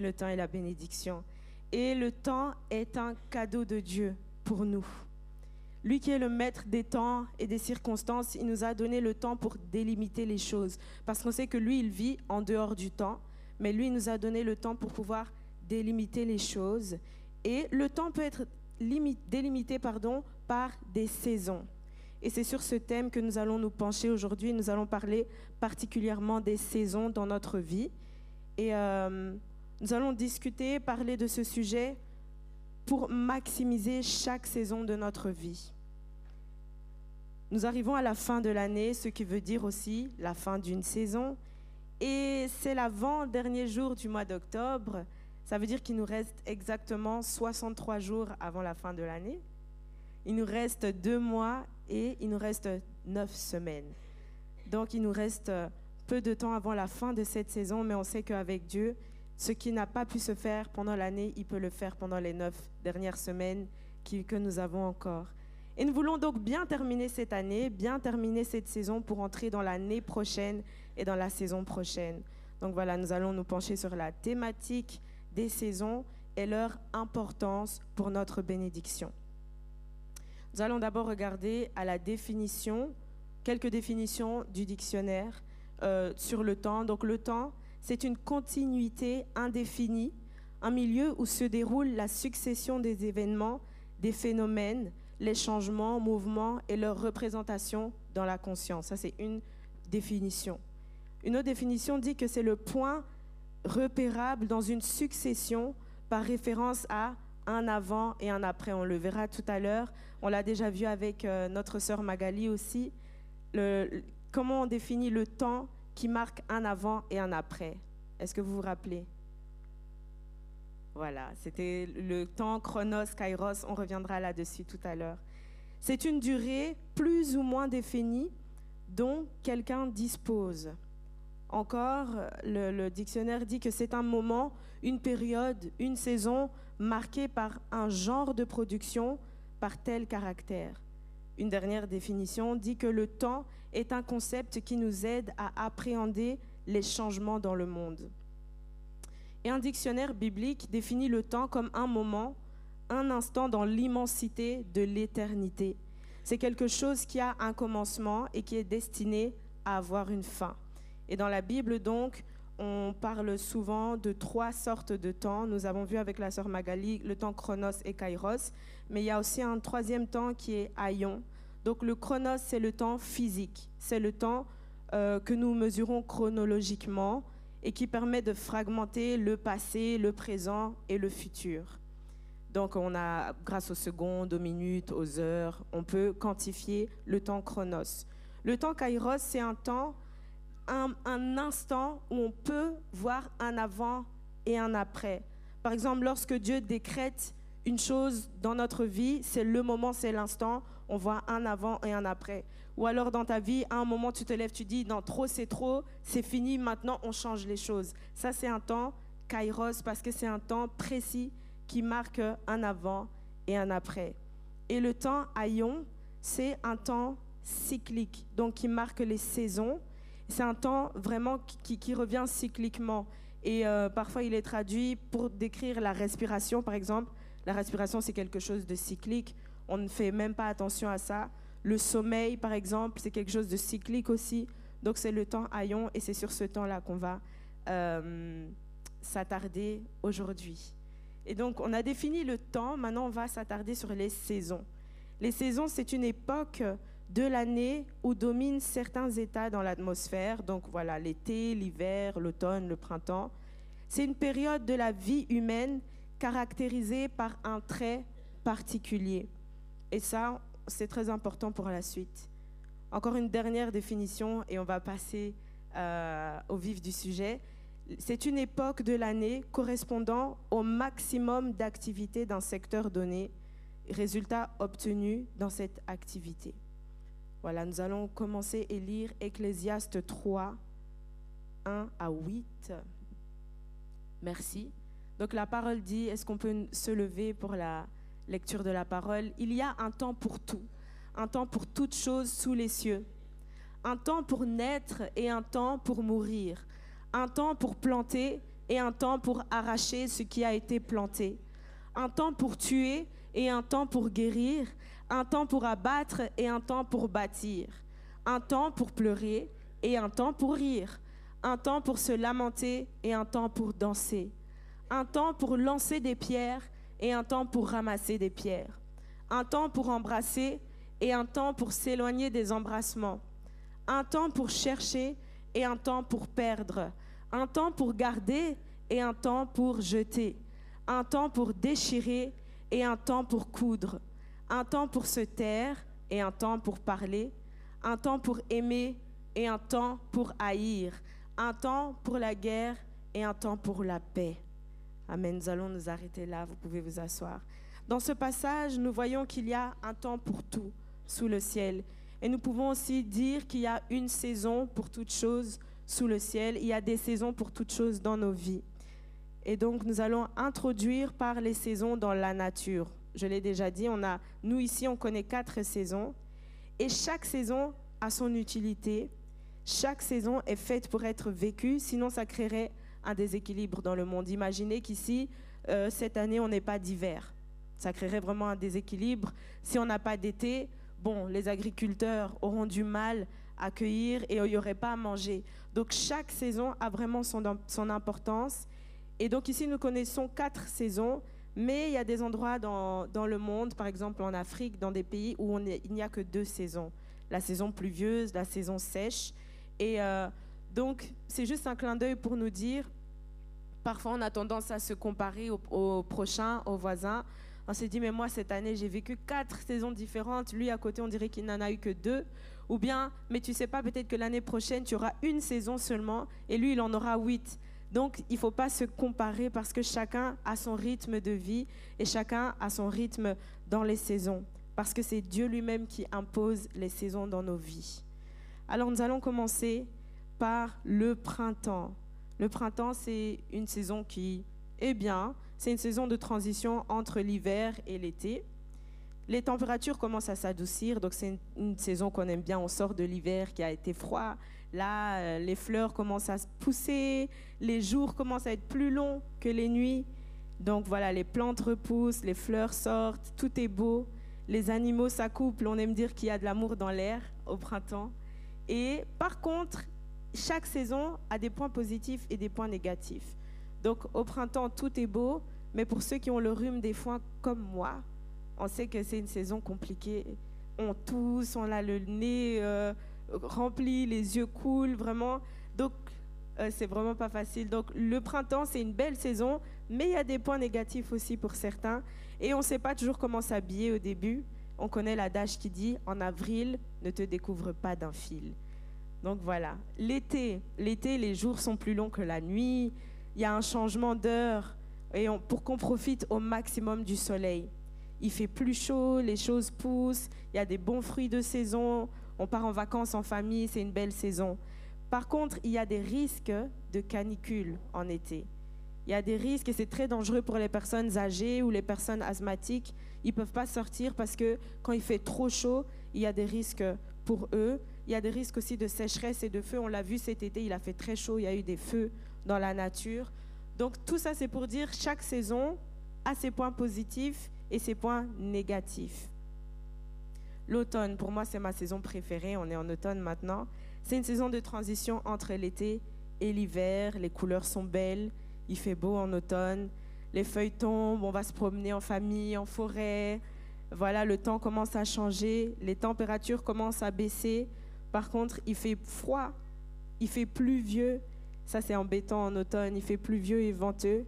le temps et la bénédiction. Et le temps est un cadeau de Dieu pour nous. Lui qui est le maître des temps et des circonstances, il nous a donné le temps pour délimiter les choses. Parce qu'on sait que lui, il vit en dehors du temps, mais lui, il nous a donné le temps pour pouvoir délimiter les choses. Et le temps peut être délimité pardon, par des saisons. Et c'est sur ce thème que nous allons nous pencher aujourd'hui. Nous allons parler particulièrement des saisons dans notre vie. Et euh, nous allons discuter, parler de ce sujet pour maximiser chaque saison de notre vie. Nous arrivons à la fin de l'année, ce qui veut dire aussi la fin d'une saison. Et c'est l'avant-dernier jour du mois d'octobre. Ça veut dire qu'il nous reste exactement 63 jours avant la fin de l'année. Il nous reste deux mois et il nous reste neuf semaines. Donc il nous reste peu de temps avant la fin de cette saison, mais on sait qu'avec Dieu, ce qui n'a pas pu se faire pendant l'année, il peut le faire pendant les neuf dernières semaines que nous avons encore. Et nous voulons donc bien terminer cette année, bien terminer cette saison pour entrer dans l'année prochaine et dans la saison prochaine. Donc voilà, nous allons nous pencher sur la thématique des saisons et leur importance pour notre bénédiction. Nous allons d'abord regarder à la définition, quelques définitions du dictionnaire euh, sur le temps. Donc le temps, c'est une continuité indéfinie, un milieu où se déroule la succession des événements, des phénomènes, les changements, mouvements et leur représentation dans la conscience. Ça, c'est une définition. Une autre définition dit que c'est le point repérable dans une succession par référence à un avant et un après. On le verra tout à l'heure. On l'a déjà vu avec euh, notre sœur Magali aussi. comment on définit le temps qui marque un avant et un après. Est-ce que vous vous rappelez? Voilà, c'était le temps chronos, kairos, on reviendra là-dessus tout à l'heure. C'est une durée plus ou moins définie dont quelqu'un dispose. Encore, le, dictionnaire dit que c'est un moment, une période, une saison marquée par un genre de production, par tel caractère. Une dernière définition dit que le temps est un concept qui nous aide à appréhender les changements dans le monde. Et un dictionnaire biblique définit le temps comme un moment, un instant dans l'immensité de l'éternité. C'est quelque chose qui a un commencement et qui est destiné à avoir une fin. Et dans la Bible, donc, on parle souvent de trois sortes de temps. Nous avons vu avec la sœur Magali le temps chronos et kairos, mais il y a aussi un troisième temps qui est aion. Donc le chronos, c'est le temps physique, c'est le temps euh, que nous mesurons chronologiquement et qui permet de fragmenter le passé, le présent et le futur. Donc on a, grâce aux secondes, aux minutes, aux heures, on peut quantifier le temps chronos. Le temps kairos, c'est un temps un, instant où on peut voir un avant et un après. Par exemple, lorsque Dieu décrète une chose dans notre vie, c'est le moment, c'est l'instant, on voit un avant et un après. Ou alors dans ta vie, à un moment, tu te lèves, tu dis, non, trop c'est trop, c'est fini, maintenant on change les choses. Ça, c'est un temps kairos parce que c'est un temps précis qui marque un avant et un après. Et le temps aion, c'est un temps cyclique, donc qui marque les saisons c'est un temps vraiment qui, revient cycliquement. Et euh, parfois, il est traduit pour décrire la respiration, par exemple. La respiration, c'est quelque chose de cyclique. On ne fait même pas attention à ça. Le sommeil, par exemple, c'est quelque chose de cyclique aussi. Donc, c'est le temps haillon et c'est sur ce temps-là qu'on va euh, s'attarder aujourd'hui. Et donc, on a défini le temps. Maintenant, on va s'attarder sur les saisons. Les saisons, c'est une époque de l'année où dominent certains états dans l'atmosphère, donc voilà l'été, l'hiver, l'automne, le printemps. C'est une période de la vie humaine caractérisée par un trait particulier. Et ça, c'est très important pour la suite. Encore une dernière définition et on va passer euh, au vif du sujet. C'est une époque de l'année correspondant au maximum d'activité d'un secteur donné, résultat obtenu dans cette activité. Voilà, nous allons commencer et lire Ecclésiaste 3, 1 à 8. Merci. Donc la parole dit, est-ce qu'on peut se lever pour la lecture de la parole? Il y a un temps pour tout, un temps pour toute chose sous les cieux, un temps pour naître et un temps pour mourir, un temps pour planter et un temps pour arracher ce qui a été planté. Un temps pour tuer et un temps pour guérir. Un temps pour abattre et un temps pour bâtir. Un temps pour pleurer et un temps pour rire. Un temps pour se lamenter et un temps pour danser. Un temps pour lancer des pierres et un temps pour ramasser des pierres. Un temps pour embrasser et un temps pour s'éloigner des embrassements. Un temps pour chercher et un temps pour perdre. Un temps pour garder et un temps pour jeter. Un temps pour déchirer et un temps pour coudre. Un temps pour se taire et un temps pour parler. Un temps pour aimer et un temps pour haïr. Un temps pour la guerre et un temps pour la paix. Amen. Nous allons nous arrêter là. Vous pouvez vous asseoir. Dans ce passage, nous voyons qu'il y a un temps pour tout sous le ciel. Et nous pouvons aussi dire qu'il y a une saison pour toute chose sous le ciel. Il y a des saisons pour toutes choses dans nos vies. Et donc, nous allons introduire par les saisons dans la nature. Je l'ai déjà dit, on a, nous ici, on connaît quatre saisons. Et chaque saison a son utilité. Chaque saison est faite pour être vécue, sinon ça créerait un déséquilibre dans le monde. Imaginez qu'ici, euh, cette année, on n'est pas d'hiver. Ça créerait vraiment un déséquilibre. Si on n'a pas d'été, bon, les agriculteurs auront du mal à cueillir et il n'y aurait pas à manger. Donc chaque saison a vraiment son, son importance. Et donc ici, nous connaissons quatre saisons, mais il y a des endroits dans, dans le monde, par exemple en Afrique, dans des pays où il n'y a que deux saisons. La saison pluvieuse, la saison sèche. Et euh, donc, c'est juste un clin d'œil pour nous dire, parfois on a tendance à se comparer aux au prochains, aux voisins. On s'est dit, mais moi, cette année, j'ai vécu quatre saisons différentes. Lui, à côté, on dirait qu'il n'en a eu que deux. Ou bien, mais tu sais pas, peut-être que l'année prochaine, tu auras une saison seulement et lui, il en aura huit. Donc, il ne faut pas se comparer parce que chacun a son rythme de vie et chacun a son rythme dans les saisons. Parce que c'est Dieu lui-même qui impose les saisons dans nos vies. Alors, nous allons commencer par le printemps. Le printemps, c'est une saison qui est bien. C'est une saison de transition entre l'hiver et l'été les températures commencent à s'adoucir, donc c'est une, saison qu'on aime bien. On sort de l'hiver qui a été froid. Là, euh, les fleurs commencent à se pousser, les jours commencent à être plus longs que les nuits. Donc voilà, les plantes repoussent, les fleurs sortent, tout est beau. Les animaux s'accouplent, on aime dire qu'il y a de l'amour dans l'air au printemps. Et par contre, chaque saison a des points positifs et des points négatifs. Donc au printemps, tout est beau, mais pour ceux qui ont le rhume des foins comme moi, on sait que c'est une saison compliquée. On tousse, on a le nez euh, rempli, les yeux coulent, vraiment. Donc, euh, c'est vraiment pas facile. Donc, le printemps, c'est une belle saison, mais il y a des points négatifs aussi pour certains. Et on ne sait pas toujours comment s'habiller au début. On connaît l'adage qui dit En avril, ne te découvre pas d'un fil. Donc voilà. L'été, l'été, les jours sont plus longs que la nuit. Il y a un changement d'heure et pour qu'on profite au maximum du soleil il fait plus chaud, les choses poussent, il y a des bons fruits de saison, on part en vacances en famille, c'est une belle saison. Par contre, il y a des risques de canicule en été. Il y a des risques et c'est très dangereux pour les personnes âgées ou les personnes asthmatiques. Ils ne peuvent pas sortir parce que quand il fait trop chaud, il y a des risques pour eux. Il y a des risques aussi de sécheresse et de feu. On l'a vu cet été, il a fait très chaud, il y a eu des feux dans la nature. Donc tout ça, c'est pour dire chaque saison a ses points positifs et ses points négatifs. L'automne, pour moi, c'est ma saison préférée. On est en automne maintenant. C'est une saison de transition entre l'été et l'hiver. Les couleurs sont belles. Il fait beau en automne. Les feuilles tombent. On va se promener en famille, en forêt. Voilà, le temps commence à changer. Les températures commencent à baisser. Par contre, il fait froid. Il fait pluvieux. Ça, c'est embêtant en automne. Il fait pluvieux et venteux.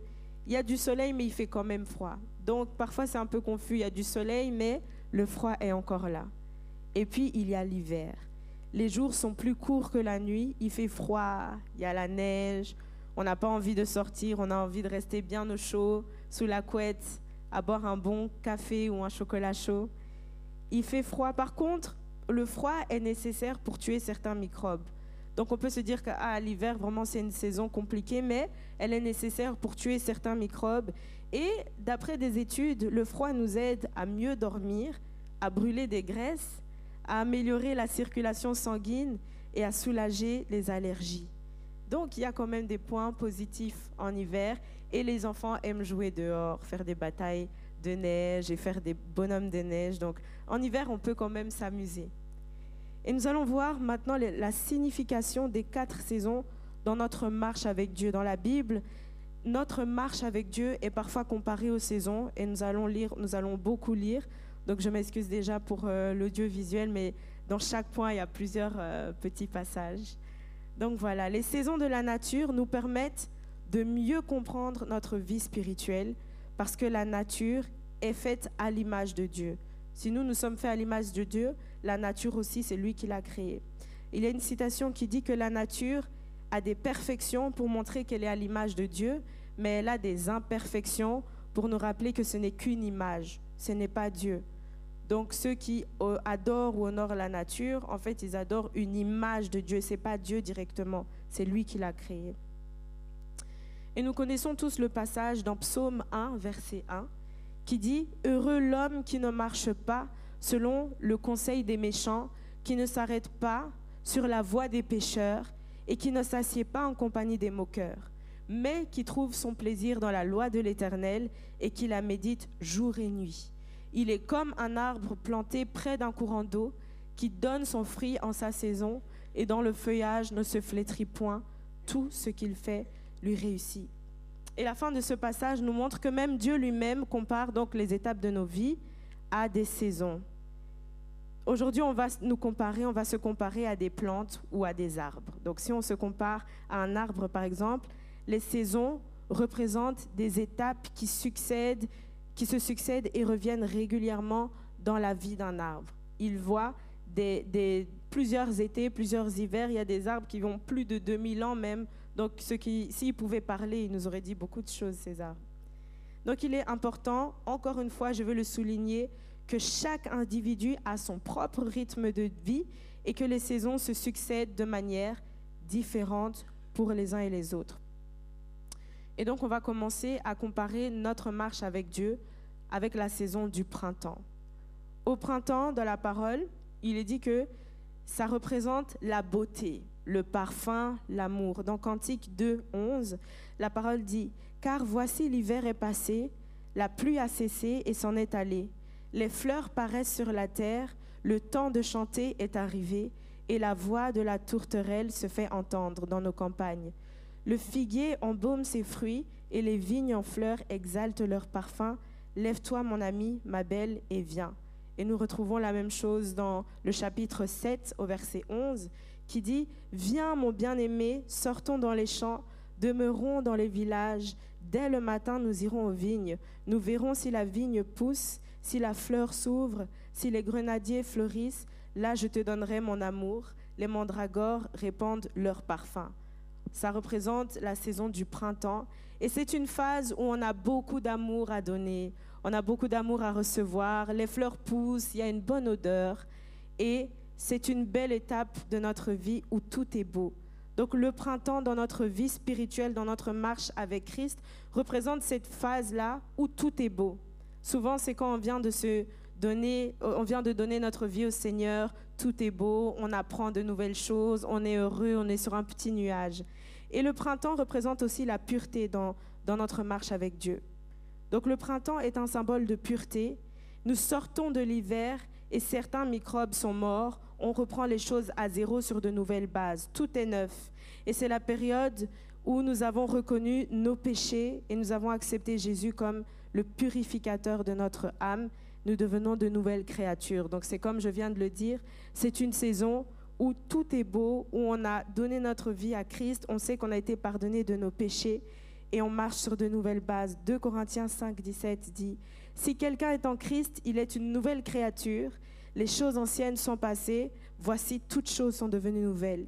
Il y a du soleil, mais il fait quand même froid. Donc parfois c'est un peu confus, il y a du soleil, mais le froid est encore là. Et puis il y a l'hiver. Les jours sont plus courts que la nuit, il fait froid, il y a la neige, on n'a pas envie de sortir, on a envie de rester bien au chaud, sous la couette, à boire un bon café ou un chocolat chaud. Il fait froid. Par contre, le froid est nécessaire pour tuer certains microbes. Donc on peut se dire qu'à ah, l'hiver, vraiment, c'est une saison compliquée, mais elle est nécessaire pour tuer certains microbes et d'après des études, le froid nous aide à mieux dormir, à brûler des graisses, à améliorer la circulation sanguine et à soulager les allergies. Donc il y a quand même des points positifs en hiver et les enfants aiment jouer dehors, faire des batailles de neige et faire des bonhommes de neige. Donc en hiver, on peut quand même s'amuser. Et nous allons voir maintenant la signification des quatre saisons dans notre marche avec Dieu. Dans la Bible, notre marche avec Dieu est parfois comparée aux saisons et nous allons lire, nous allons beaucoup lire. Donc je m'excuse déjà pour euh, l'audiovisuel, mais dans chaque point, il y a plusieurs euh, petits passages. Donc voilà, les saisons de la nature nous permettent de mieux comprendre notre vie spirituelle parce que la nature est faite à l'image de Dieu. Si nous, nous sommes faits à l'image de Dieu, la nature aussi, c'est lui qui l'a créée. Il y a une citation qui dit que la nature a des perfections pour montrer qu'elle est à l'image de Dieu, mais elle a des imperfections pour nous rappeler que ce n'est qu'une image, ce n'est pas Dieu. Donc ceux qui euh, adorent ou honorent la nature, en fait, ils adorent une image de Dieu. C'est pas Dieu directement, c'est lui qui l'a créé. Et nous connaissons tous le passage dans Psaume 1, verset 1, qui dit Heureux l'homme qui ne marche pas selon le conseil des méchants, qui ne s'arrête pas sur la voie des pécheurs et qui ne s'assied pas en compagnie des moqueurs, mais qui trouve son plaisir dans la loi de l'Éternel et qui la médite jour et nuit. Il est comme un arbre planté près d'un courant d'eau qui donne son fruit en sa saison et dont le feuillage ne se flétrit point. Tout ce qu'il fait lui réussit. Et la fin de ce passage nous montre que même Dieu lui-même compare donc les étapes de nos vies à des saisons. Aujourd'hui, on va nous comparer, on va se comparer à des plantes ou à des arbres. Donc si on se compare à un arbre par exemple, les saisons représentent des étapes qui succèdent qui se succèdent et reviennent régulièrement dans la vie d'un arbre. Il voit plusieurs étés, plusieurs hivers. Il y a des arbres qui vont plus de 2000 ans même. Donc, s'ils pouvaient parler, ils nous auraient dit beaucoup de choses, ces arbres. Donc, il est important, encore une fois, je veux le souligner, que chaque individu a son propre rythme de vie et que les saisons se succèdent de manière différente pour les uns et les autres. Et donc, on va commencer à comparer notre marche avec Dieu avec la saison du printemps. Au printemps, dans la parole, il est dit que ça représente la beauté, le parfum, l'amour. Dans Cantique 2, 11, la parole dit Car voici l'hiver est passé, la pluie a cessé et s'en est allée. Les fleurs paraissent sur la terre, le temps de chanter est arrivé, et la voix de la tourterelle se fait entendre dans nos campagnes. Le figuier embaume ses fruits et les vignes en fleurs exaltent leur parfum. Lève-toi, mon ami, ma belle, et viens. Et nous retrouvons la même chose dans le chapitre 7 au verset 11 qui dit Viens, mon bien-aimé, sortons dans les champs, demeurons dans les villages. Dès le matin, nous irons aux vignes. Nous verrons si la vigne pousse, si la fleur s'ouvre, si les grenadiers fleurissent. Là, je te donnerai mon amour. Les mandragores répandent leur parfum. Ça représente la saison du printemps. Et c'est une phase où on a beaucoup d'amour à donner, on a beaucoup d'amour à recevoir, les fleurs poussent, il y a une bonne odeur. Et c'est une belle étape de notre vie où tout est beau. Donc le printemps dans notre vie spirituelle, dans notre marche avec Christ, représente cette phase-là où tout est beau. Souvent, c'est quand on vient de se donner, on vient de donner notre vie au Seigneur, tout est beau, on apprend de nouvelles choses, on est heureux, on est sur un petit nuage. Et le printemps représente aussi la pureté dans, dans notre marche avec Dieu. Donc le printemps est un symbole de pureté. Nous sortons de l'hiver et certains microbes sont morts. On reprend les choses à zéro sur de nouvelles bases. Tout est neuf. Et c'est la période où nous avons reconnu nos péchés et nous avons accepté Jésus comme le purificateur de notre âme. Nous devenons de nouvelles créatures. Donc c'est comme je viens de le dire, c'est une saison où tout est beau, où on a donné notre vie à Christ, on sait qu'on a été pardonné de nos péchés et on marche sur de nouvelles bases. 2 Corinthiens 5, 17 dit, Si quelqu'un est en Christ, il est une nouvelle créature, les choses anciennes sont passées, voici toutes choses sont devenues nouvelles.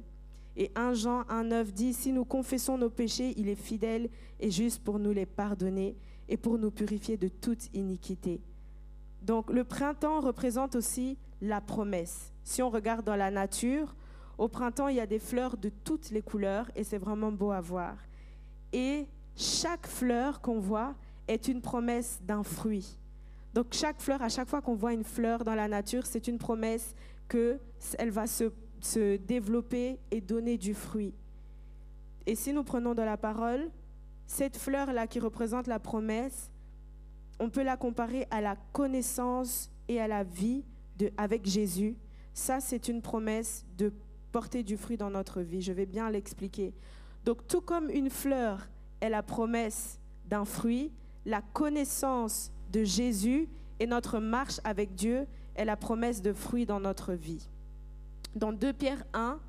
Et 1 Jean 1, 9 dit, Si nous confessons nos péchés, il est fidèle et juste pour nous les pardonner et pour nous purifier de toute iniquité. Donc le printemps représente aussi la promesse. Si on regarde dans la nature, au printemps, il y a des fleurs de toutes les couleurs et c'est vraiment beau à voir. Et chaque fleur qu'on voit est une promesse d'un fruit. Donc chaque fleur, à chaque fois qu'on voit une fleur dans la nature, c'est une promesse que elle va se, se développer et donner du fruit. Et si nous prenons de la parole, cette fleur-là qui représente la promesse, on peut la comparer à la connaissance et à la vie avec Jésus. Ça, c'est une promesse de porter du fruit dans notre vie. Je vais bien l'expliquer. Donc, tout comme une fleur est la promesse d'un fruit, la connaissance de Jésus et notre marche avec Dieu est la promesse de fruit dans notre vie. Dans 2 Pierre 1,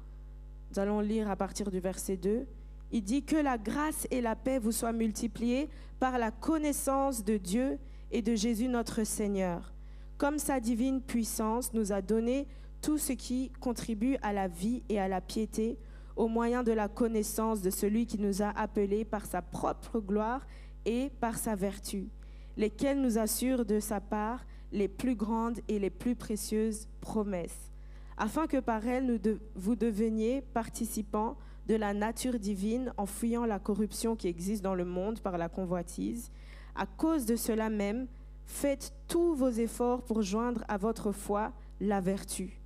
nous allons lire à partir du verset 2, il dit que la grâce et la paix vous soient multipliées par la connaissance de Dieu et de Jésus notre Seigneur. Comme sa divine puissance nous a donné tout ce qui contribue à la vie et à la piété au moyen de la connaissance de celui qui nous a appelés par sa propre gloire et par sa vertu, lesquels nous assurent de sa part les plus grandes et les plus précieuses promesses, afin que par elles vous deveniez participants de la nature divine en fuyant la corruption qui existe dans le monde par la convoitise. À cause de cela même, faites tous vos efforts pour joindre à votre foi la vertu,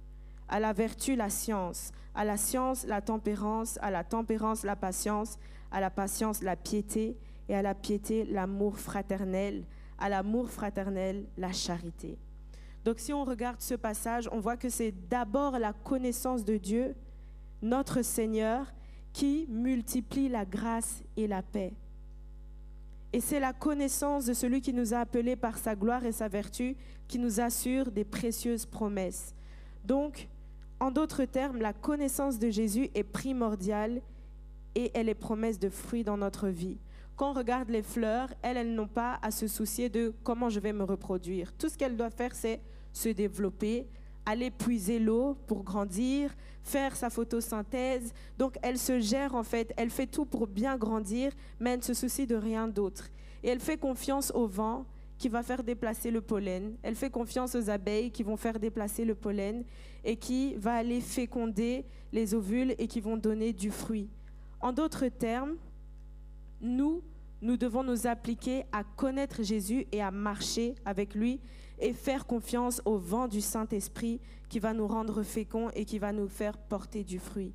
à la vertu la science, à la science la tempérance, à la tempérance la patience, à la patience la piété, et à la piété l'amour fraternel, à l'amour fraternel la charité. Donc si on regarde ce passage, on voit que c'est d'abord la connaissance de Dieu, notre Seigneur, qui multiplie la grâce et la paix. Et c'est la connaissance de celui qui nous a appelés par sa gloire et sa vertu qui nous assure des précieuses promesses. Donc, en d'autres termes, la connaissance de Jésus est primordiale et elle est promesse de fruits dans notre vie. Quand on regarde les fleurs, elles, elles n'ont pas à se soucier de comment je vais me reproduire. Tout ce qu'elles doivent faire, c'est se développer, aller puiser l'eau pour grandir, faire sa photosynthèse. Donc elle se gère en fait, elle fait tout pour bien grandir, mais elle ne se soucie de rien d'autre. Et elle fait confiance au vent qui va faire déplacer le pollen. Elle fait confiance aux abeilles qui vont faire déplacer le pollen et qui va aller féconder les ovules et qui vont donner du fruit. En d'autres termes, nous, nous devons nous appliquer à connaître Jésus et à marcher avec lui et faire confiance au vent du Saint-Esprit qui va nous rendre féconds et qui va nous faire porter du fruit.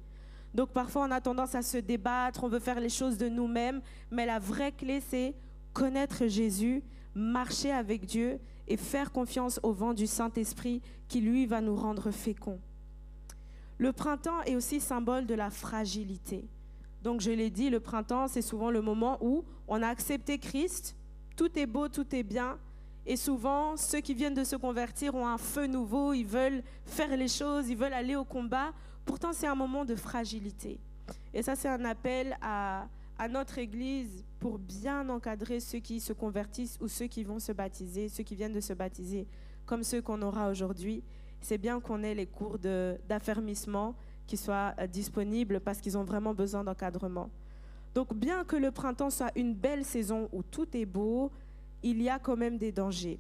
Donc parfois on a tendance à se débattre, on veut faire les choses de nous-mêmes, mais la vraie clé c'est connaître Jésus marcher avec Dieu et faire confiance au vent du Saint-Esprit qui, lui, va nous rendre féconds. Le printemps est aussi symbole de la fragilité. Donc, je l'ai dit, le printemps, c'est souvent le moment où on a accepté Christ, tout est beau, tout est bien, et souvent, ceux qui viennent de se convertir ont un feu nouveau, ils veulent faire les choses, ils veulent aller au combat. Pourtant, c'est un moment de fragilité. Et ça, c'est un appel à, notre Église pour bien encadrer ceux qui se convertissent ou ceux qui vont se baptiser, ceux qui viennent de se baptiser, comme ceux qu'on aura aujourd'hui. C'est bien qu'on ait les cours d'affermissement qui soient euh, disponibles parce qu'ils ont vraiment besoin d'encadrement. Donc bien que le printemps soit une belle saison où tout est beau, il y a quand même des dangers.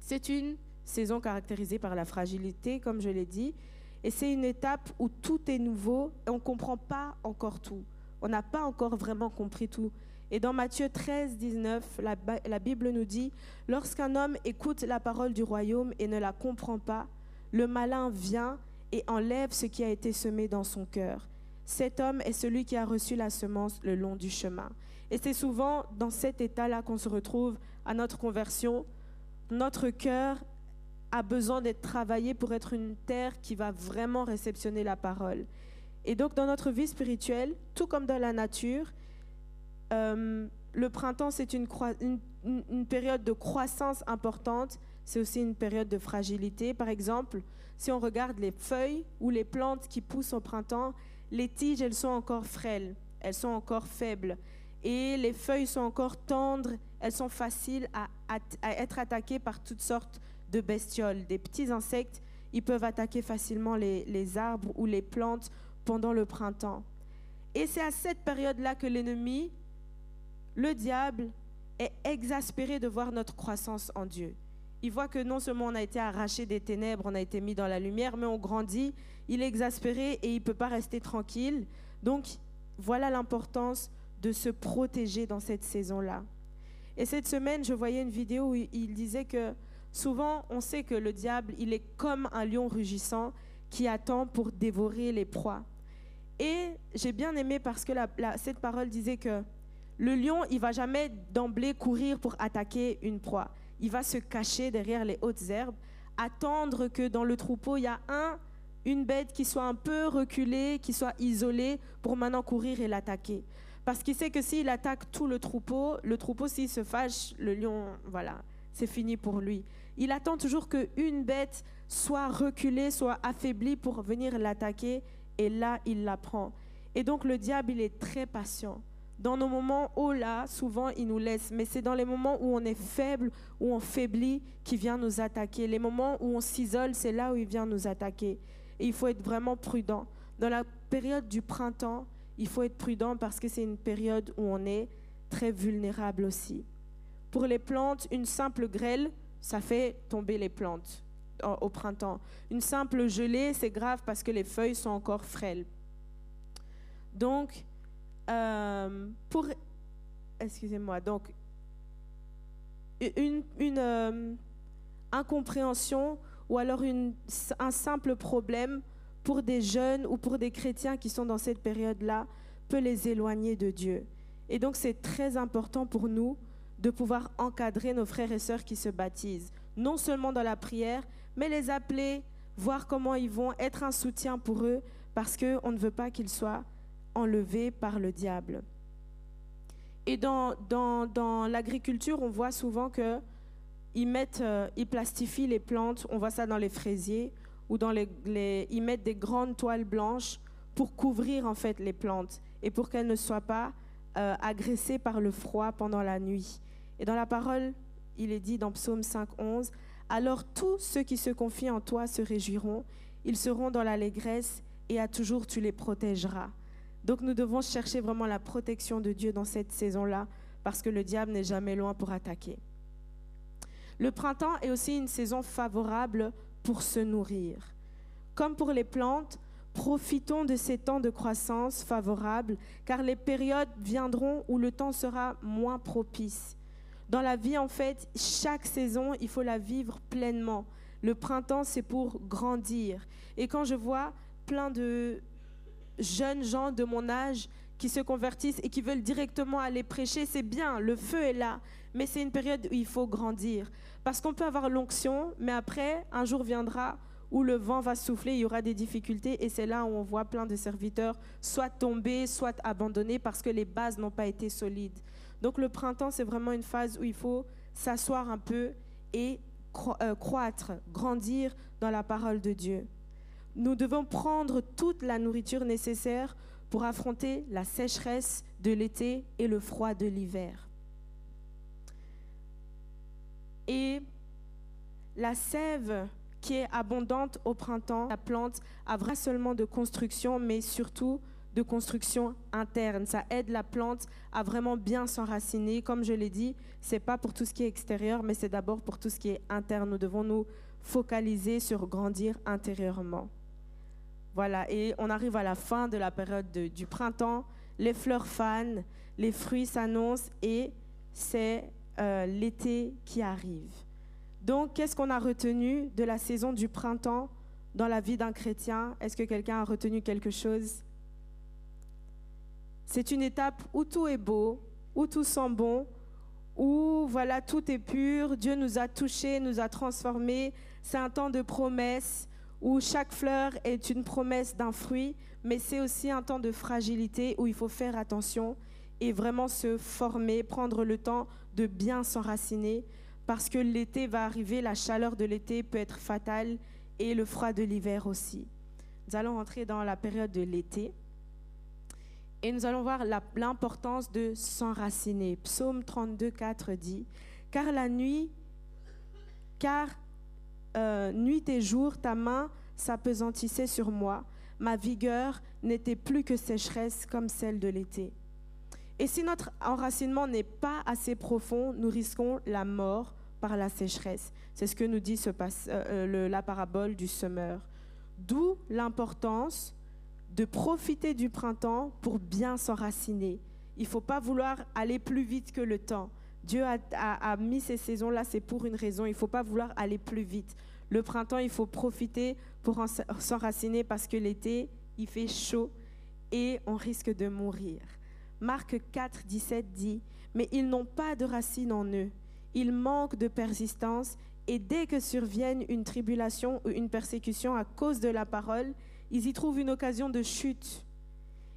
C'est une saison caractérisée par la fragilité, comme je l'ai dit, et c'est une étape où tout est nouveau et on ne comprend pas encore tout. On n'a pas encore vraiment compris tout. Et dans Matthieu 13, 19, la, la Bible nous dit, Lorsqu'un homme écoute la parole du royaume et ne la comprend pas, le malin vient et enlève ce qui a été semé dans son cœur. Cet homme est celui qui a reçu la semence le long du chemin. Et c'est souvent dans cet état-là qu'on se retrouve à notre conversion. Notre cœur a besoin d'être travaillé pour être une terre qui va vraiment réceptionner la parole. Et donc dans notre vie spirituelle, tout comme dans la nature, euh, le printemps, c'est une, une, période de croissance importante, c'est aussi une période de fragilité. Par exemple, si on regarde les feuilles ou les plantes qui poussent au printemps, les tiges, elles sont encore frêles, elles sont encore faibles. Et les feuilles sont encore tendres, elles sont faciles à, être attaquées par toutes sortes de bestioles. Des petits insectes, ils peuvent attaquer facilement les, les arbres ou les plantes pendant le printemps. Et c'est à cette période-là que l'ennemi, le diable, est exaspéré de voir notre croissance en Dieu. Il voit que non seulement on a été arraché des ténèbres, on a été mis dans la lumière, mais on grandit. Il est exaspéré et il ne peut pas rester tranquille. Donc voilà l'importance de se protéger dans cette saison-là. Et cette semaine, je voyais une vidéo où il disait que souvent, on sait que le diable, il est comme un lion rugissant qui attend pour dévorer les proies. Et j'ai bien aimé parce que cette parole disait que le lion, il va jamais d'emblée courir pour attaquer une proie. Il va se cacher derrière les hautes herbes, attendre que dans le troupeau, il y a un, une bête qui soit un peu reculée, qui soit isolée, pour maintenant courir et l'attaquer. Parce qu'il sait que s'il attaque tout le troupeau, le troupeau, s'il se fâche, le lion, voilà, c'est fini pour lui. Il attend toujours qu'une bête soit reculée, soit affaiblie pour venir l'attaquer, et là, il la prend. Et donc le diable, il est très patient. Dans nos moments haut là, souvent, il nous laisse, mais c'est dans les moments où on est faible, où on faiblit, qu'il vient nous attaquer. Les moments où on s'isole, c'est là où il vient nous attaquer. Et il faut être vraiment prudent. Dans la période du printemps, il faut être prudent parce que c'est une période où on est très vulnérable aussi. Pour les plantes, une simple grêle, ça fait tomber les plantes au printemps. Une simple gelée, c'est grave parce que les feuilles sont encore frêles. Donc, euh, pour... Excusez-moi. Donc, une, euh, incompréhension ou alors un simple problème pour des jeunes ou pour des chrétiens qui sont dans cette période-là peut les éloigner de Dieu. Et donc c'est très important pour nous de pouvoir encadrer nos frères et sœurs qui se baptisent, non seulement dans la prière, mais les appeler, voir comment ils vont, être un soutien pour eux, parce qu'on ne veut pas qu'ils soient enlevés par le diable. Et dans, dans, dans l'agriculture, on voit souvent que ils, mettent, euh, ils plastifient les plantes, on voit ça dans les fraisiers, ou dans les, ils mettent des grandes toiles blanches pour couvrir en fait les plantes et pour qu'elles ne soient pas euh, agressées par le froid pendant la nuit. Et dans la parole, il est dit dans Psaume 5.11, alors tous ceux qui se confient en toi se réjouiront, ils seront dans l'allégresse et à toujours tu les protégeras. Donc nous devons chercher vraiment la protection de Dieu dans cette saison-là, parce que le diable n'est jamais loin pour attaquer. Le printemps est aussi une saison favorable pour se nourrir. Comme pour les plantes, profitons de ces temps de croissance favorables, car les périodes viendront où le temps sera moins propice. Dans la vie, en fait, chaque saison, il faut la vivre pleinement. Le printemps, c'est pour grandir. Et quand je vois plein de jeunes gens de mon âge qui se convertissent et qui veulent directement aller prêcher, c'est bien, le feu est là, mais c'est une période où il faut grandir. Parce qu'on peut avoir l'onction, mais après, un jour viendra où le vent va souffler, il y aura des difficultés, et c'est là où on voit plein de serviteurs soit tomber, soit abandonner parce que les bases n'ont pas été solides. Donc le printemps, c'est vraiment une phase où il faut s'asseoir un peu et euh, croître, grandir dans la parole de Dieu. Nous devons prendre toute la nourriture nécessaire pour affronter la sécheresse de l'été et le froid de l'hiver. Et la sève qui est abondante au printemps, la plante a vraiment seulement de construction, mais surtout de construction interne. Ça aide la plante à vraiment bien s'enraciner. Comme je l'ai dit, c'est pas pour tout ce qui est extérieur, mais c'est d'abord pour tout ce qui est interne. Nous devons nous focaliser sur grandir intérieurement. Voilà, et on arrive à la fin de la période du printemps. Les fleurs fanent, les fruits s'annoncent et c'est euh, l'été qui arrive. Donc, qu'est-ce qu'on a retenu de la saison du printemps dans la vie d'un chrétien? Est-ce que quelqu'un a retenu quelque chose? C'est une étape où tout est beau, où tout sent bon, où voilà, tout est pur, Dieu nous a touchés, nous a transformés. C'est un temps de promesses où chaque fleur est une promesse d'un fruit, mais c'est aussi un temps de fragilité où il faut faire attention et vraiment se former, prendre le temps de bien s'enraciner, parce que l'été va arriver, la chaleur de l'été peut être fatale et le froid de l'hiver aussi. Nous allons entrer dans la période de l'été et nous allons voir l'importance de s'enraciner. Psaume 32, 4 dit, car la nuit, car euh, nuit et jour, ta main s'apesantissait sur moi. Ma vigueur n'était plus que sécheresse comme celle de l'été. Et si notre enracinement n'est pas assez profond, nous risquons la mort par la sécheresse. C'est ce que nous dit euh, euh, la parabole du semeur. D'où l'importance de profiter du printemps pour bien s'enraciner. Il ne faut pas vouloir aller plus vite que le temps. Dieu a, mis ces saisons-là, c'est pour une raison. Il ne faut pas vouloir aller plus vite. Le printemps, il faut profiter pour s'enraciner parce que l'été, il fait chaud et on risque de mourir. Marc 4, 17 dit, Mais ils n'ont pas de racines en eux, ils manquent de persistance, et dès que survienne une tribulation ou une persécution à cause de la parole, ils y trouvent une occasion de chute.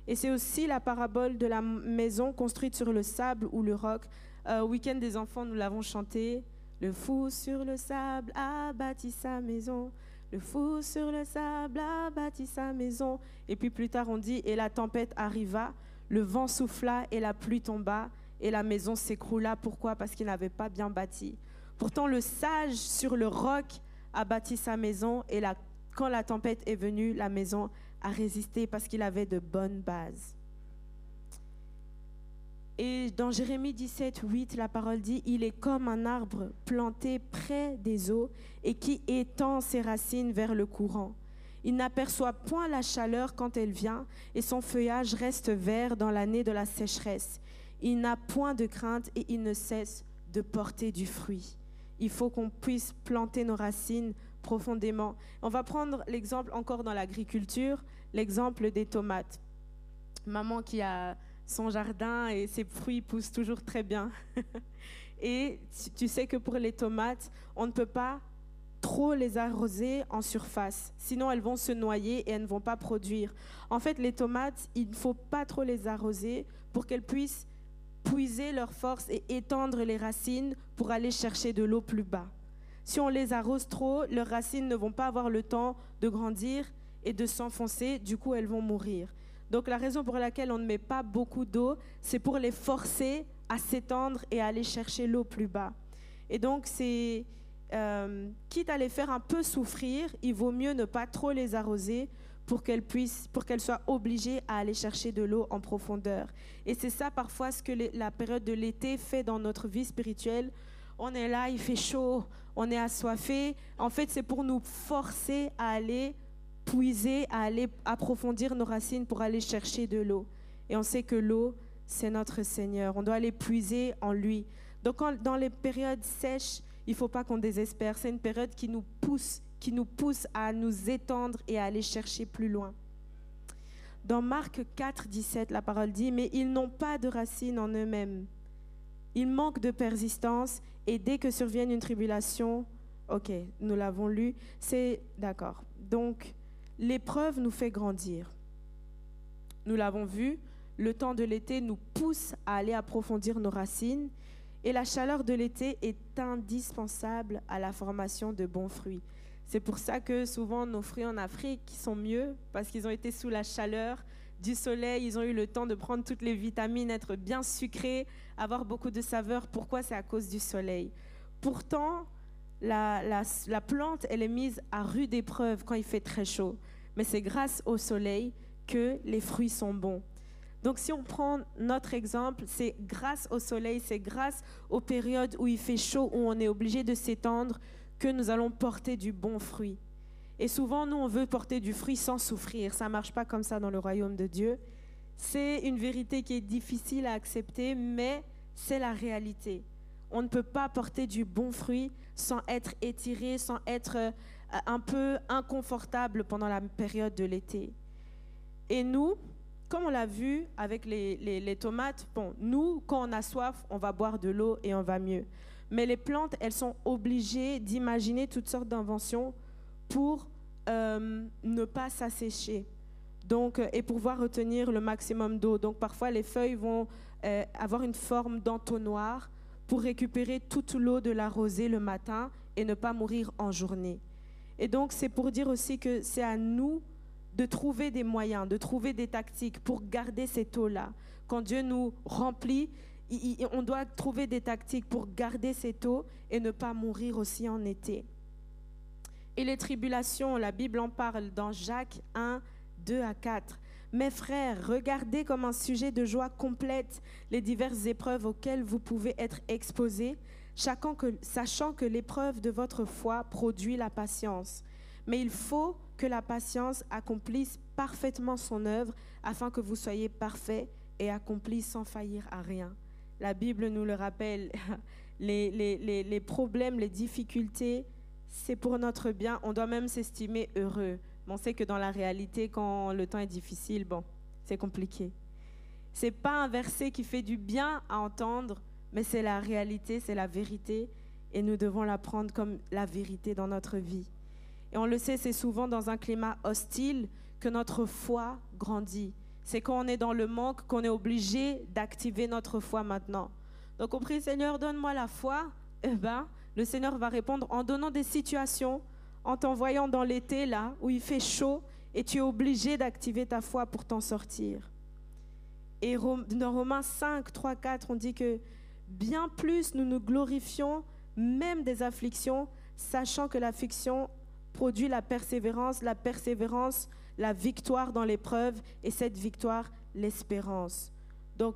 Et c'est aussi la parabole de la maison construite sur le sable ou le roc. Euh, au week-end des enfants, nous l'avons chanté. Le fou sur le sable a bâti sa maison. Le fou sur le sable a bâti sa maison. Et puis plus tard, on dit, et la tempête arriva, le vent souffla et la pluie tomba, et la maison s'écroula. Pourquoi? Parce qu'il n'avait pas bien bâti. Pourtant, le sage sur le roc a bâti sa maison, et quand la tempête est venue, la maison a résisté parce qu'il avait de bonnes bases. Et dans Jérémie 17, 8, la parole dit, il est comme un arbre planté près des eaux et qui étend ses racines vers le courant. Il n'aperçoit point la chaleur quand elle vient et son feuillage reste vert dans l'année de la sécheresse. Il n'a point de crainte et il ne cesse de porter du fruit. Il faut qu'on puisse planter nos racines profondément. On va prendre l'exemple encore dans l'agriculture, l'exemple des tomates. Maman qui a son jardin et ses fruits poussent toujours très bien. et tu sais que pour les tomates, on ne peut pas trop les arroser en surface, sinon elles vont se noyer et elles ne vont pas produire. En fait, les tomates, il ne faut pas trop les arroser pour qu'elles puissent puiser leur force et étendre les racines pour aller chercher de l'eau plus bas. Si on les arrose trop, leurs racines ne vont pas avoir le temps de grandir et de s'enfoncer, du coup elles vont mourir. Donc la raison pour laquelle on ne met pas beaucoup d'eau, c'est pour les forcer à s'étendre et à aller chercher l'eau plus bas. Et donc c'est, euh, quitte à les faire un peu souffrir, il vaut mieux ne pas trop les arroser pour qu'elles puissent, pour qu'elles soient obligées à aller chercher de l'eau en profondeur. Et c'est ça parfois ce que la période de l'été fait dans notre vie spirituelle. On est là, il fait chaud, on est assoiffé. En fait, c'est pour nous forcer à aller puiser, à aller approfondir nos racines pour aller chercher de l'eau. Et on sait que l'eau, c'est notre Seigneur. On doit aller puiser en lui. Donc dans les périodes sèches, il ne faut pas qu'on désespère. C'est une période qui nous pousse, qui nous pousse à nous étendre et à aller chercher plus loin. Dans Marc 4, 17, la parole dit, mais ils n'ont pas de racines en eux-mêmes. Ils manquent de persistance et dès que survienne une tribulation, ok, nous l'avons lu, c'est d'accord. Donc, L'épreuve nous fait grandir. Nous l'avons vu, le temps de l'été nous pousse à aller approfondir nos racines et la chaleur de l'été est indispensable à la formation de bons fruits. C'est pour ça que souvent nos fruits en Afrique sont mieux parce qu'ils ont été sous la chaleur du soleil, ils ont eu le temps de prendre toutes les vitamines, être bien sucrés, avoir beaucoup de saveur. Pourquoi? C'est à cause du soleil. Pourtant, la, plante, elle est mise à rude épreuve quand il fait très chaud. Mais c'est grâce au soleil que les fruits sont bons. Donc si on prend notre exemple, c'est grâce au soleil, c'est grâce aux périodes où il fait chaud, où on est obligé de s'étendre, que nous allons porter du bon fruit. Et souvent, nous, on veut porter du fruit sans souffrir. Ça ne marche pas comme ça dans le royaume de Dieu. C'est une vérité qui est difficile à accepter, mais c'est la réalité. On ne peut pas porter du bon fruit sans être étiré, sans être euh, un peu inconfortable pendant la période de l'été. Et nous, comme on l'a vu avec les, tomates, bon, nous, quand on a soif, on va boire de l'eau et on va mieux. Mais les plantes, elles sont obligées d'imaginer toutes sortes d'inventions pour euh, ne pas s'assécher. Donc, euh, et pouvoir retenir le maximum d'eau. Donc, parfois, les feuilles vont avoir une forme d'entonnoir pour récupérer toute l'eau de la rosée le matin et ne pas mourir en journée. Et donc, c'est pour dire aussi que c'est à nous de trouver des moyens, de trouver des tactiques pour garder cette eau-là. Quand Dieu nous remplit, on doit trouver des tactiques pour garder cette eau et ne pas mourir aussi en été. Et les tribulations, la Bible en parle dans Jacques 1, 2 à 4. Mes frères, regardez comme un sujet de joie complète les diverses épreuves auxquelles vous pouvez être exposés, sachant que, l'épreuve de votre foi produit la patience. Mais il faut que la patience accomplisse parfaitement son œuvre afin que vous soyez parfaits et accomplis sans faillir à rien. La Bible nous le rappelle, les, problèmes, les difficultés, c'est pour notre bien. On doit même s'estimer heureux on sait que dans la réalité, quand le temps est difficile, bon, c'est compliqué. C'est pas un verset qui fait du bien à entendre, mais c'est la réalité, c'est la vérité, et nous devons la prendre comme la vérité dans notre vie. Et on le sait, c'est souvent dans un climat hostile que notre foi grandit. C'est quand on est dans le manque qu'on est obligé d'activer notre foi maintenant. Donc on prie, Seigneur, donne-moi la foi. Eh ben, le Seigneur va répondre en donnant des situations, en t'envoyant dans l'été là où il fait chaud et tu es obligé d'activer ta foi pour t'en sortir. Et dans Romains 5, 3, 4, on dit que bien plus nous nous glorifions même des afflictions, sachant que l'affliction produit la persévérance, la persévérance, la victoire dans l'épreuve, et cette victoire, l'espérance. Donc,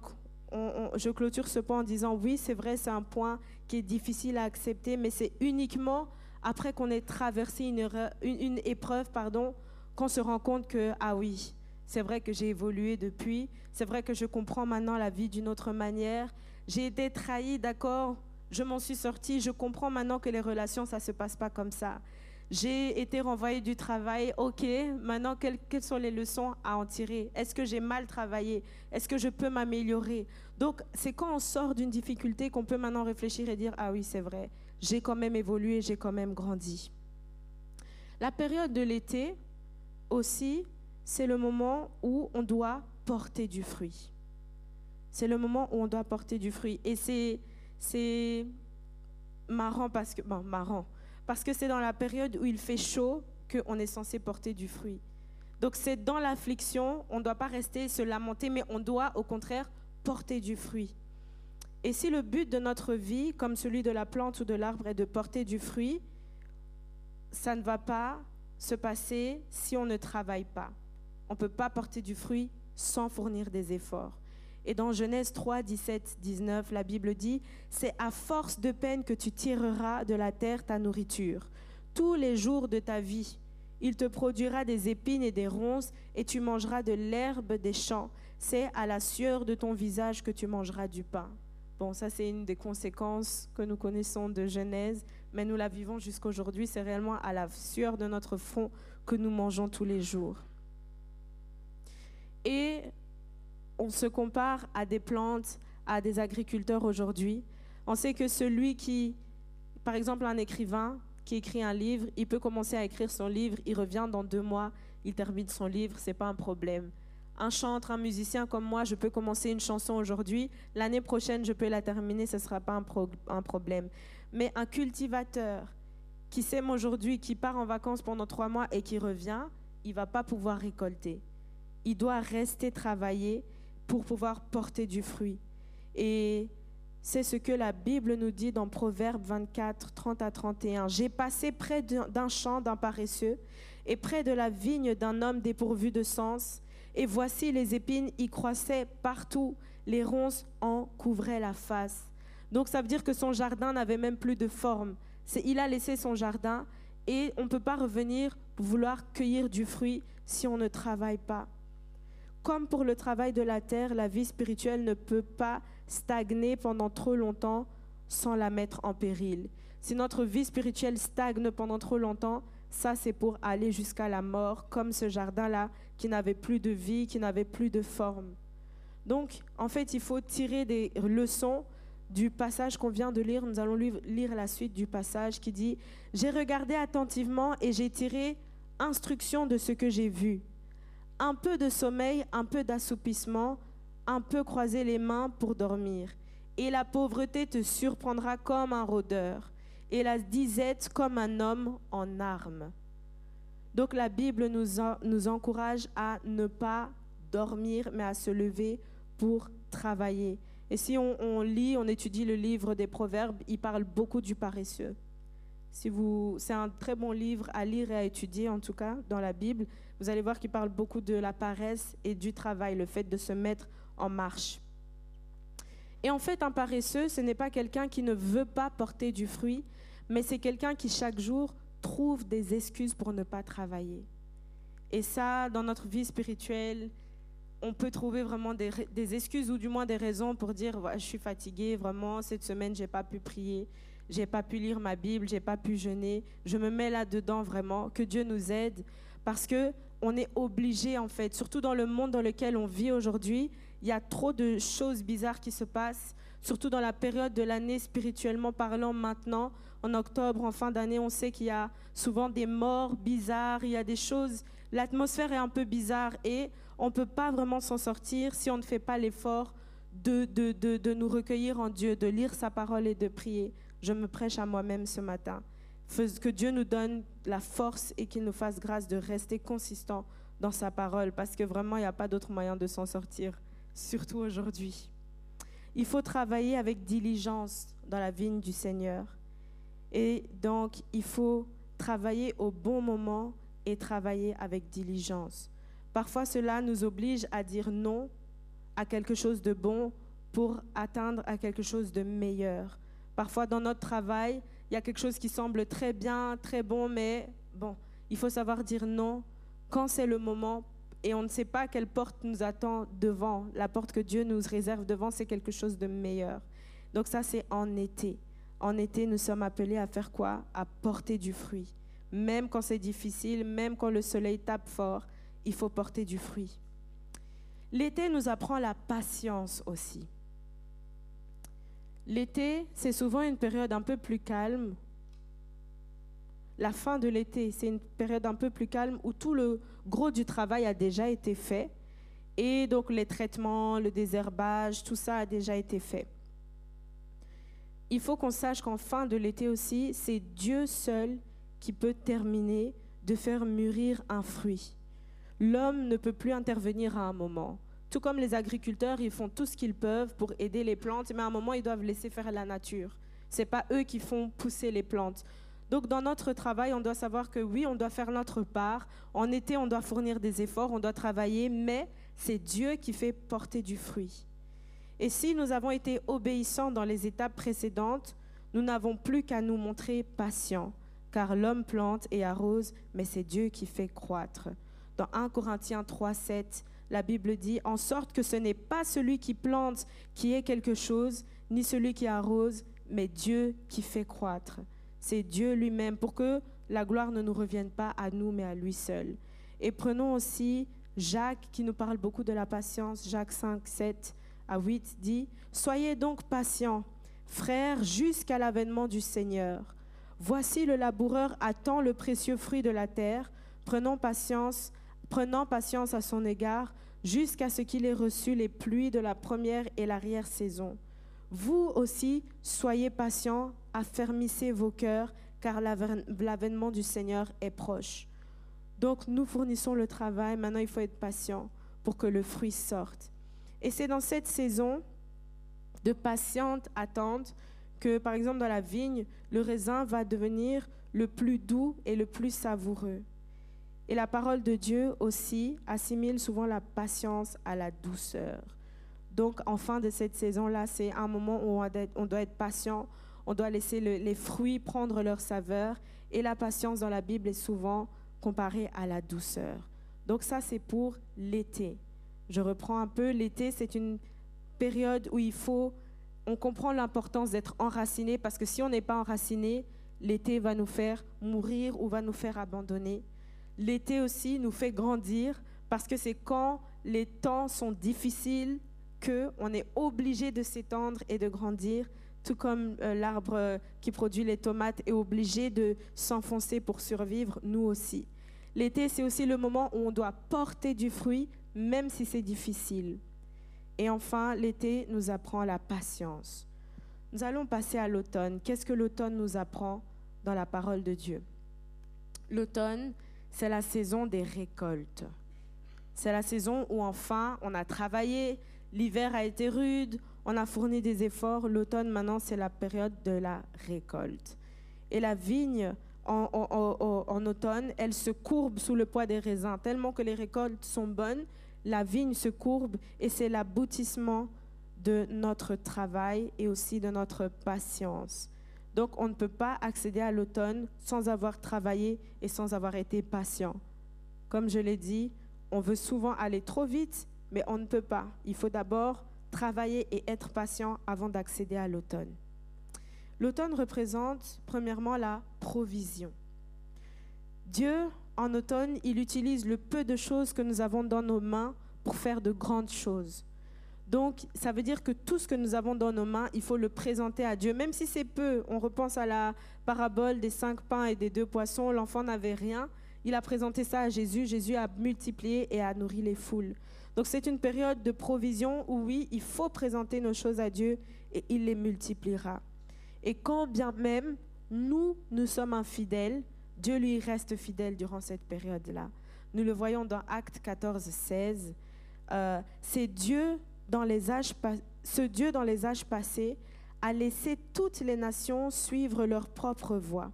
je clôture ce point en disant oui, c'est vrai, c'est un point qui est difficile à accepter, mais c'est uniquement après qu'on ait traversé une, épreuve, pardon, qu'on se rend compte que, ah oui, c'est vrai que j'ai évolué depuis, c'est vrai que je comprends maintenant la vie d'une autre manière, j'ai été trahi, d'accord, je m'en suis sortie, je comprends maintenant que les relations, ça ne se passe pas comme ça. J'ai été renvoyée du travail, ok, maintenant quelles, sont les leçons à en tirer? Est-ce que j'ai mal travaillé? Est-ce que je peux m'améliorer? Donc c'est quand on sort d'une difficulté qu'on peut maintenant réfléchir et dire, ah oui, c'est vrai, j'ai quand même évolué, j'ai quand même grandi. La période de l'été aussi, c'est le moment où on doit porter du fruit. C'est le moment où on doit porter du fruit. Et c'est marrant parce que, bon, marrant, parce que c'est dans la période où il fait chaud qu'on est censé porter du fruit. Donc c'est dans l'affliction, on ne doit pas rester se lamenter, mais on doit au contraire porter du fruit. Et si le but de notre vie, comme celui de la plante ou de l'arbre, est de porter du fruit, ça ne va pas se passer si on ne travaille pas. On ne peut pas porter du fruit sans fournir des efforts. Et dans Genèse 3, 17, 19, la Bible dit, c'est à force de peine que tu tireras de la terre ta nourriture. Tous les jours de ta vie, il te produira des épines et des ronces, et tu mangeras de l'herbe des champs. C'est à la sueur de ton visage que tu mangeras du pain. Bon, ça c'est une des conséquences que nous connaissons de Genèse, mais nous la vivons jusqu'aujourd'hui. C'est réellement à la sueur de notre front que nous mangeons tous les jours. Et on se compare à des plantes, à des agriculteurs aujourd'hui. On sait que celui qui, par exemple un écrivain qui écrit un livre, il peut commencer à écrire son livre, il revient dans deux mois, il termine son livre, c'est pas un problème un chanteur, un musicien comme moi, je peux commencer une chanson aujourd'hui, l'année prochaine, je peux la terminer, ce ne sera pas un, problème. Mais un cultivateur qui sème aujourd'hui, qui part en vacances pendant trois mois et qui revient, il va pas pouvoir récolter. Il doit rester travailler pour pouvoir porter du fruit. Et c'est ce que la Bible nous dit dans Proverbe 24, 30 à 31. J'ai passé près d'un champ d'un paresseux et près de la vigne d'un homme dépourvu de sens et voici les épines y croissaient partout, les ronces en couvraient la face. Donc ça veut dire que son jardin n'avait même plus de forme. Il a laissé son jardin et on ne peut pas revenir vouloir cueillir du fruit si on ne travaille pas. Comme pour le travail de la terre, la vie spirituelle ne peut pas stagner pendant trop longtemps sans la mettre en péril. Si notre vie spirituelle stagne pendant trop longtemps, ça c'est pour aller jusqu'à la mort, comme ce jardin-là qui n'avait plus de vie, qui n'avait plus de forme. Donc, en fait, il faut tirer des leçons du passage qu'on vient de lire. Nous allons lire la suite du passage qui dit, J'ai regardé attentivement et j'ai tiré instruction de ce que j'ai vu. Un peu de sommeil, un peu d'assoupissement, un peu croiser les mains pour dormir. Et la pauvreté te surprendra comme un rôdeur, et la disette comme un homme en armes. Donc la Bible nous, encourage à ne pas dormir, mais à se lever pour travailler. Et si on, lit, on étudie le livre des Proverbes, il parle beaucoup du paresseux. Si c'est un très bon livre à lire et à étudier, en tout cas, dans la Bible. Vous allez voir qu'il parle beaucoup de la paresse et du travail, le fait de se mettre en marche. Et en fait, un paresseux, ce n'est pas quelqu'un qui ne veut pas porter du fruit, mais c'est quelqu'un qui chaque jour trouve des excuses pour ne pas travailler. Et ça, dans notre vie spirituelle, on peut trouver vraiment des, des excuses ou du moins des raisons pour dire je suis fatigué, vraiment, cette semaine, j'ai pas pu prier, j'ai pas pu lire ma Bible, j'ai pas pu jeûner. Je me mets là-dedans vraiment. Que Dieu nous aide parce que on est obligé en fait, surtout dans le monde dans lequel on vit aujourd'hui, il y a trop de choses bizarres qui se passent, surtout dans la période de l'année spirituellement parlant maintenant. En octobre, en fin d'année, on sait qu'il y a souvent des morts bizarres, il y a des choses, l'atmosphère est un peu bizarre et on ne peut pas vraiment s'en sortir si on ne fait pas l'effort de, de, de, de, nous recueillir en Dieu, de lire sa parole et de prier. Je me prêche à moi-même ce matin. Que Dieu nous donne la force et qu'il nous fasse grâce de rester consistant dans sa parole, parce que vraiment, il n'y a pas d'autre moyen de s'en sortir, surtout aujourd'hui. Il faut travailler avec diligence dans la vigne du Seigneur. Et donc, il faut travailler au bon moment et travailler avec diligence. Parfois, cela nous oblige à dire non à quelque chose de bon pour atteindre à quelque chose de meilleur. Parfois, dans notre travail, il y a quelque chose qui semble très bien, très bon, mais bon, il faut savoir dire non quand c'est le moment et on ne sait pas quelle porte nous attend devant. La porte que Dieu nous réserve devant, c'est quelque chose de meilleur. Donc ça, c'est en été. En été, nous sommes appelés à faire quoi? À porter du fruit. Même quand c'est difficile, même quand le soleil tape fort, il faut porter du fruit. L'été nous apprend la patience aussi. L'été, c'est souvent une période un peu plus calme. La fin de l'été, c'est une période un peu plus calme où tout le gros du travail a déjà été fait. Et donc les traitements, le désherbage, tout ça a déjà été fait. Il faut qu'on sache qu'en fin de l'été aussi, c'est Dieu seul qui peut terminer de faire mûrir un fruit. L'homme ne peut plus intervenir à un moment. Tout comme les agriculteurs, ils font tout ce qu'ils peuvent pour aider les plantes, mais à un moment, ils doivent laisser faire la nature. Ce n'est pas eux qui font pousser les plantes. Donc dans notre travail, on doit savoir que oui, on doit faire notre part. En été, on doit fournir des efforts, on doit travailler, mais c'est Dieu qui fait porter du fruit. Et si nous avons été obéissants dans les étapes précédentes, nous n'avons plus qu'à nous montrer patients, car l'homme plante et arrose, mais c'est Dieu qui fait croître. Dans 1 Corinthiens 3, 7, la Bible dit, en sorte que ce n'est pas celui qui plante qui est quelque chose, ni celui qui arrose, mais Dieu qui fait croître. C'est Dieu lui-même pour que la gloire ne nous revienne pas à nous, mais à lui seul. Et prenons aussi Jacques qui nous parle beaucoup de la patience. Jacques 5, 7 à 8 dit, Soyez donc patients, frères, jusqu'à l'avènement du Seigneur. Voici le laboureur attend le précieux fruit de la terre. Prenons patience prenant patience à son égard jusqu'à ce qu'il ait reçu les pluies de la première et l'arrière-saison. Vous aussi, soyez patients, affermissez vos cœurs, car l'avènement du Seigneur est proche. Donc nous fournissons le travail, maintenant il faut être patient pour que le fruit sorte. Et c'est dans cette saison de patiente attente que, par exemple, dans la vigne, le raisin va devenir le plus doux et le plus savoureux. Et la parole de Dieu aussi assimile souvent la patience à la douceur. Donc, en fin de cette saison-là, c'est un moment où on doit être patient, on doit laisser les fruits prendre leur saveur. Et la patience dans la Bible est souvent comparée à la douceur. Donc ça, c'est pour l'été. Je reprends un peu. L'été, c'est une période où il faut, on comprend l'importance d'être enraciné parce que si on n'est pas enraciné, l'été va nous faire mourir ou va nous faire abandonner. L'été aussi nous fait grandir parce que c'est quand les temps sont difficiles que on est obligé de s'étendre et de grandir, tout comme euh, l'arbre qui produit les tomates est obligé de s'enfoncer pour survivre, nous aussi. L'été, c'est aussi le moment où on doit porter du fruit, même si c'est difficile. Et enfin, l'été nous apprend la patience. Nous allons passer à l'automne. Qu'est-ce que l'automne nous apprend dans la parole de Dieu? L'automne, c'est la saison des récoltes. C'est la saison où enfin on a travaillé, l'hiver a été rude, on a fourni des efforts, l'automne maintenant c'est la période de la récolte. Et la vigne en, automne, elle se courbe sous le poids des raisins, tellement que les récoltes sont bonnes, la vigne se courbe et c'est l'aboutissement de notre travail et aussi de notre patience. Donc on ne peut pas accéder à l'automne sans avoir travaillé et sans avoir été patient. Comme je l'ai dit, on veut souvent aller trop vite, mais on ne peut pas. Il faut d'abord travailler et être patient avant d'accéder à l'automne. L'automne représente premièrement la provision. Dieu, en automne, il utilise le peu de choses que nous avons dans nos mains pour faire de grandes choses. Donc, ça veut dire que tout ce que nous avons dans nos mains, il faut le présenter à Dieu. Même si c'est peu, on repense à la parabole des cinq pains et des deux poissons, l'enfant n'avait rien. Il a présenté ça à Jésus. Jésus a multiplié et a nourri les foules. Donc, c'est une période de provision où, oui, il faut présenter nos choses à Dieu et il les multipliera. Et quand bien même nous, nous sommes infidèles, Dieu lui reste fidèle durant cette période-là. Nous le voyons dans Acte 14, 16. Euh, c'est Dieu ce Dieu dans les âges passés a laissé toutes les nations suivre leur propre voie.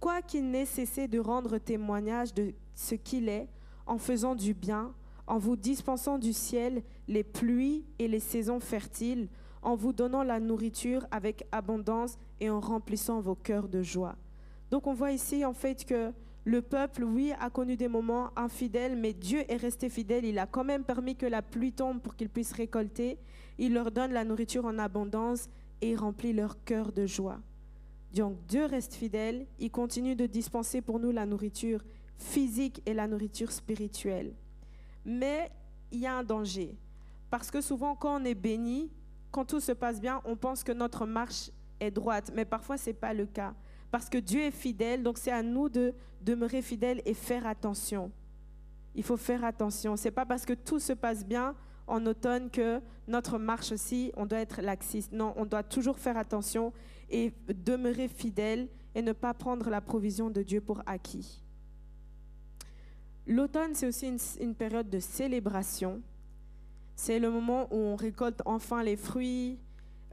Quoiqu'il n'ait cessé de rendre témoignage de ce qu'il est, en faisant du bien, en vous dispensant du ciel les pluies et les saisons fertiles, en vous donnant la nourriture avec abondance et en remplissant vos cœurs de joie. Donc on voit ici en fait que le peuple, oui, a connu des moments infidèles, mais Dieu est resté fidèle. Il a quand même permis que la pluie tombe pour qu'ils puissent récolter. Il leur donne la nourriture en abondance et remplit leur cœur de joie. Donc Dieu reste fidèle. Il continue de dispenser pour nous la nourriture physique et la nourriture spirituelle. Mais il y a un danger. Parce que souvent, quand on est béni, quand tout se passe bien, on pense que notre marche est droite. Mais parfois, ce n'est pas le cas parce que Dieu est fidèle, donc c'est à nous de demeurer fidèles et faire attention. Il faut faire attention. C'est pas parce que tout se passe bien en automne que notre marche aussi, on doit être laxiste. Non, on doit toujours faire attention et demeurer fidèle et ne pas prendre la provision de Dieu pour acquis. L'automne, c'est aussi une, une, période de célébration. C'est le moment où on récolte enfin les fruits,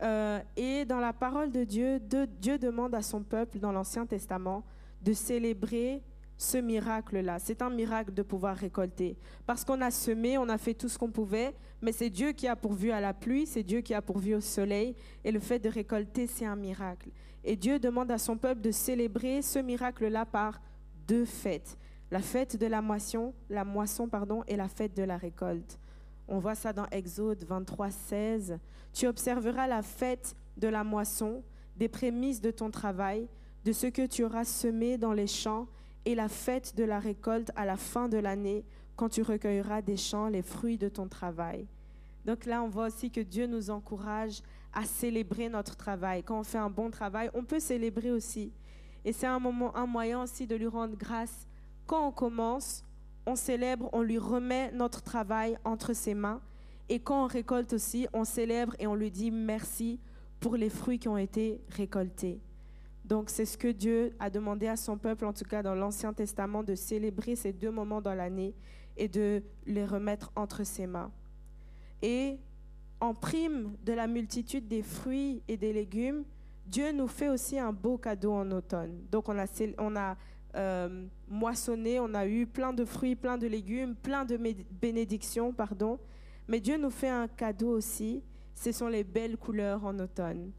euh, et dans la parole de Dieu, Dieu demande à son peuple dans l'Ancien Testament de célébrer ce miracle-là. C'est un miracle de pouvoir récolter. Parce qu'on a semé, on a fait tout ce qu'on pouvait, mais c'est Dieu qui a pourvu à la pluie, c'est Dieu qui a pourvu au soleil, et le fait de récolter, c'est un miracle. Et Dieu demande à son peuple de célébrer ce miracle-là par deux fêtes. La fête de la moisson, la moisson pardon, et la fête de la récolte. On voit ça dans Exode 23, 16. Tu observeras la fête de la moisson, des prémices de ton travail, de ce que tu auras semé dans les champs, et la fête de la récolte à la fin de l'année, quand tu recueilleras des champs les fruits de ton travail. Donc là, on voit aussi que Dieu nous encourage à célébrer notre travail. Quand on fait un bon travail, on peut célébrer aussi. Et c'est un, moment, un moyen aussi de lui rendre grâce. Quand on commence, on célèbre, on lui remet notre travail entre ses mains. Et quand on récolte aussi, on célèbre et on lui dit merci pour les fruits qui ont été récoltés. Donc c'est ce que Dieu a demandé à son peuple, en tout cas dans l'Ancien Testament, de célébrer ces deux moments dans l'année et de les remettre entre ses mains. Et en prime de la multitude des fruits et des légumes, Dieu nous fait aussi un beau cadeau en automne. Donc on a, euh, moissonné, on a eu plein de fruits, plein de légumes, plein de bénédictions, pardon. Mais Dieu nous fait un cadeau aussi, ce sont les belles couleurs en automne,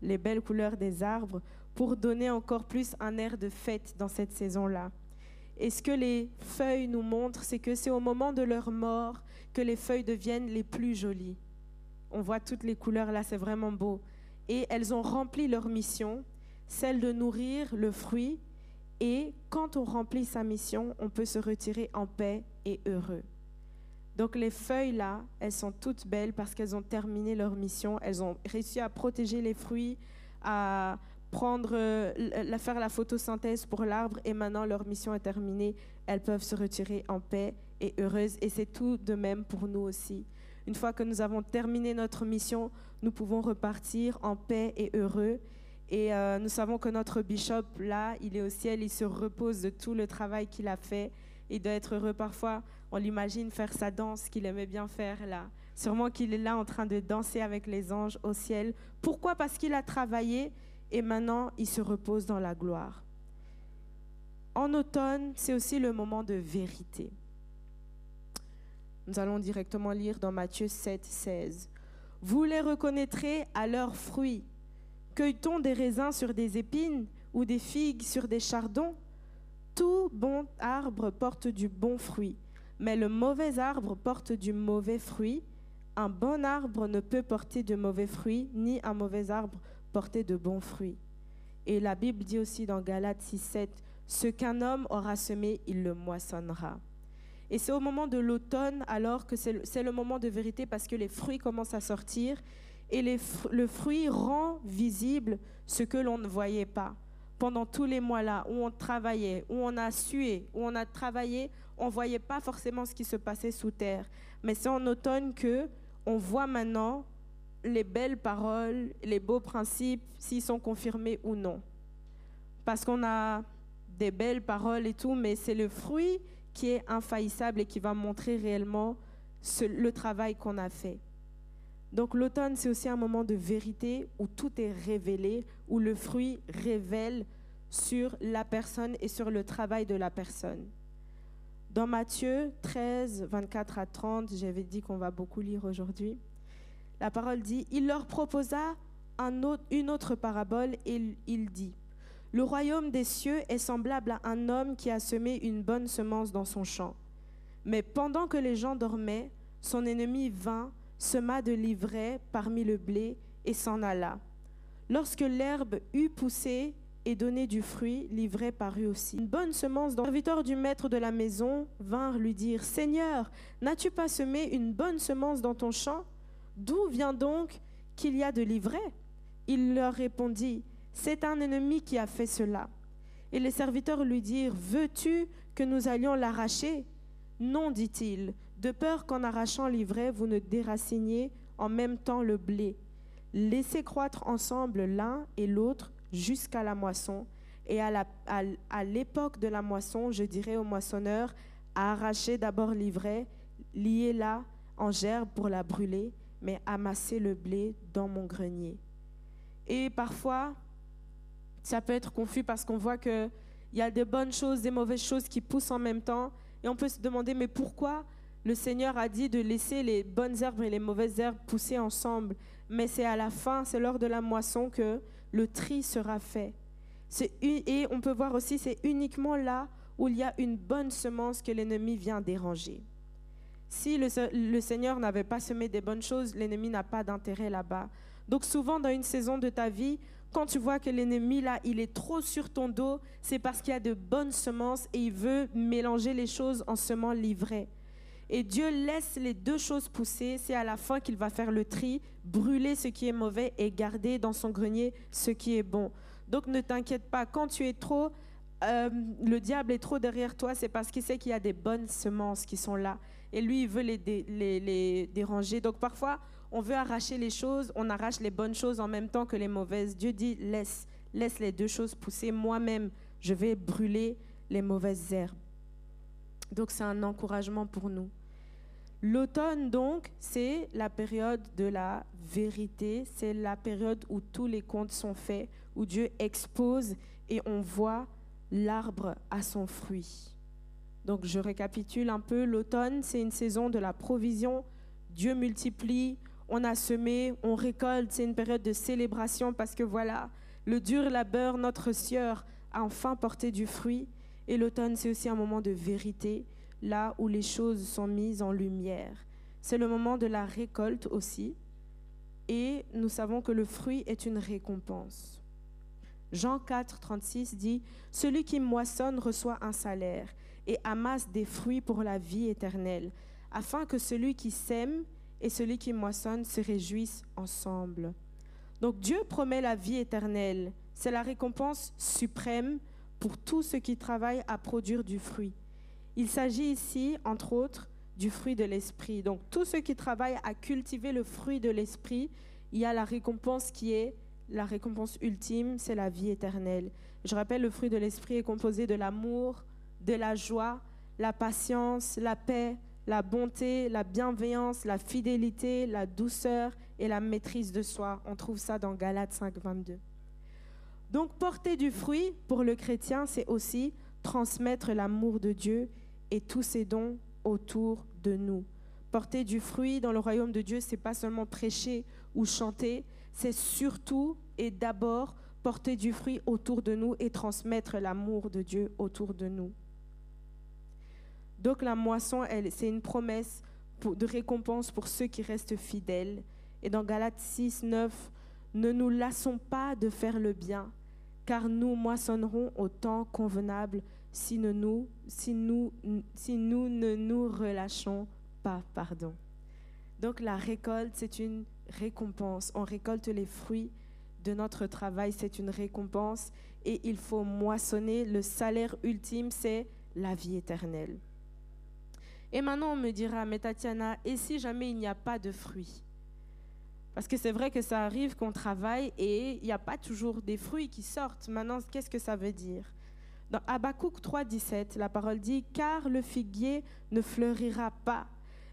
les belles couleurs des arbres, pour donner encore plus un air de fête dans cette saison-là. Et ce que les feuilles nous montrent, c'est que c'est au moment de leur mort que les feuilles deviennent les plus jolies. On voit toutes les couleurs là, c'est vraiment beau. Et elles ont rempli leur mission, celle de nourrir le fruit et quand on remplit sa mission, on peut se retirer en paix et heureux. Donc les feuilles là, elles sont toutes belles parce qu'elles ont terminé leur mission, elles ont réussi à protéger les fruits, à euh, faire la photosynthèse pour l'arbre. Et maintenant leur mission est terminée, elles peuvent se retirer en paix et heureuses. Et c'est tout de même pour nous aussi. Une fois que nous avons terminé notre mission, nous pouvons repartir en paix et heureux et euh, nous savons que notre bishop, là, il est au ciel, il se repose de tout le travail qu'il a fait. Il doit être heureux parfois. On l'imagine faire sa danse qu'il aimait bien faire là. Sûrement qu'il est là en train de danser avec les anges au ciel. Pourquoi? Parce qu'il a travaillé et maintenant il se repose dans la gloire. En automne, c'est aussi le moment de vérité. Nous allons directement lire dans Matthieu 7, 16. Vous les reconnaîtrez à leurs fruits. Cueille-t-on des raisins sur des épines ou des figues sur des chardons? Tout bon arbre porte du bon fruit, mais le mauvais arbre porte du mauvais fruit. Un bon arbre ne peut porter de mauvais fruits, ni un mauvais arbre porter de bons fruits. Et la Bible dit aussi dans Galates 6, 7, ce qu'un homme aura semé, il le moissonnera. Et c'est au moment de l'automne alors que c'est le moment de vérité parce que les fruits commencent à sortir et le fruit rend visible ce que l'on ne voyait pas. Pendant tous les mois-là où on travaillait, où on a sué, où on a travaillé, on ne voyait pas forcément ce qui se passait sous terre. Mais c'est en automne que on voit maintenant les belles paroles, les beaux principes, s'ils sont confirmés ou non. Parce qu'on a des belles paroles et tout, mais c'est le fruit qui est infaillissable et qui va montrer réellement le travail qu'on a fait. Donc l'automne, c'est aussi un moment de vérité où tout est révélé, où le fruit révèle sur la personne et sur le travail de la personne. Dans Matthieu 13, 24 à 30, j'avais dit qu'on va beaucoup lire aujourd'hui, la parole dit, il leur proposa une autre parabole et il dit, le royaume des cieux est semblable à un homme qui a semé une bonne semence dans son champ. Mais pendant que les gens dormaient, son ennemi vint, sema de l'ivraie parmi le blé et s'en alla. Lorsque l'herbe eut poussé et donné du fruit, l'ivraie parut aussi. Une bonne semence dans le serviteur du maître de la maison vint lui dire Seigneur, n'as-tu pas semé une bonne semence dans ton champ? D'où vient donc qu'il y a de l'ivraie Il leur répondit c'est un ennemi qui a fait cela. Et les serviteurs lui dirent, Veux-tu que nous allions l'arracher? Non, dit-il, de peur qu'en arrachant l'ivraie, vous ne déraciniez en même temps le blé. Laissez croître ensemble l'un et l'autre jusqu'à la moisson. Et à l'époque de la moisson, je dirais au moissonneur, arrachez d'abord l'ivraie, liez-la en gerbe pour la brûler, mais amassez le blé dans mon grenier. Et parfois, ça peut être confus parce qu'on voit qu'il y a des bonnes choses, des mauvaises choses qui poussent en même temps. Et on peut se demander, mais pourquoi le Seigneur a dit de laisser les bonnes herbes et les mauvaises herbes pousser ensemble Mais c'est à la fin, c'est lors de la moisson que le tri sera fait. Et on peut voir aussi, c'est uniquement là où il y a une bonne semence que l'ennemi vient déranger. Si le, Seigneur n'avait pas semé des bonnes choses, l'ennemi n'a pas d'intérêt là-bas. Donc souvent dans une saison de ta vie, quand tu vois que l'ennemi, là, il est trop sur ton dos, c'est parce qu'il y a de bonnes semences et il veut mélanger les choses en semant l'ivraie. Et Dieu laisse les deux choses pousser. C'est à la fin qu'il va faire le tri, brûler ce qui est mauvais et garder dans son grenier ce qui est bon. Donc ne t'inquiète pas, quand tu es trop, euh, le diable est trop derrière toi, c'est parce qu'il sait qu'il y a des bonnes semences qui sont là. Et lui, il veut les, les, les déranger. Donc parfois, on veut arracher les choses, on arrache les bonnes choses en même temps que les mauvaises. Dieu dit, laisse, laisse les deux choses pousser. Moi-même, je vais brûler les mauvaises herbes. Donc c'est un encouragement pour nous. L'automne, donc, c'est la période de la vérité, c'est la période où tous les comptes sont faits, où Dieu expose et on voit l'arbre à son fruit. Donc je récapitule un peu, l'automne, c'est une saison de la provision. Dieu multiplie, on a semé, on récolte, c'est une période de célébration parce que voilà, le dur labeur, notre sieur, a enfin porté du fruit. Et l'automne, c'est aussi un moment de vérité, là où les choses sont mises en lumière. C'est le moment de la récolte aussi. Et nous savons que le fruit est une récompense. Jean 4, 36 dit, Celui qui moissonne reçoit un salaire et amasse des fruits pour la vie éternelle, afin que celui qui sème et celui qui moissonne se réjouisse ensemble. Donc Dieu promet la vie éternelle. C'est la récompense suprême pour tous ceux qui travaillent à produire du fruit. Il s'agit ici, entre autres, du fruit de l'esprit. Donc tous ceux qui travaillent à cultiver le fruit de l'esprit, il y a la récompense qui est la récompense ultime, c'est la vie éternelle. Je rappelle, le fruit de l'esprit est composé de l'amour, de la joie, la patience, la paix, la bonté, la bienveillance, la fidélité, la douceur et la maîtrise de soi. On trouve ça dans Galates 5, 22. Donc porter du fruit pour le chrétien, c'est aussi transmettre l'amour de Dieu et tous ses dons autour de nous. Porter du fruit dans le royaume de Dieu, c'est pas seulement prêcher ou chanter, c'est surtout et d'abord porter du fruit autour de nous et transmettre l'amour de Dieu autour de nous. Donc la moisson, c'est une promesse de récompense pour ceux qui restent fidèles. Et dans Galates 6, 9, ne nous lassons pas de faire le bien, car nous moissonnerons au temps convenable si, nous, si, nous, ne nous relâchons pas. Pardon. Donc la récolte, c'est une récompense. On récolte les fruits de notre travail, c'est une récompense et il faut moissonner. Le salaire ultime, c'est la vie éternelle. Et maintenant, on me dira, mais Tatiana, et si jamais il n'y a pas de fruits? Parce que c'est vrai que ça arrive qu'on travaille et il n'y a pas toujours des fruits qui sortent. Maintenant, qu'est-ce que ça veut dire? Dans Habakkuk 3,17, la parole dit Car le figuier ne fleurira pas,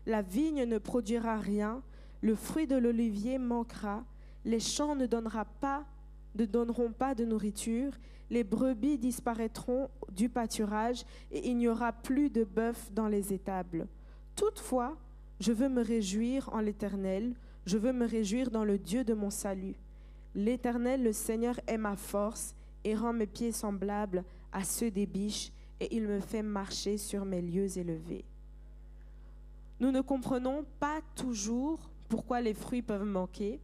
la vigne ne produira rien, le fruit de l'olivier manquera, les champs ne, pas, ne donneront pas de nourriture, les brebis disparaîtront du pâturage et il n'y aura plus de bœuf dans les étables. Toutefois, je veux me réjouir en l'Éternel, je veux me réjouir dans le Dieu de mon salut. L'Éternel, le Seigneur, est ma force et rend mes pieds semblables à ceux des biches, et il me fait marcher sur mes lieux élevés. Nous ne comprenons pas toujours pourquoi les fruits peuvent manquer,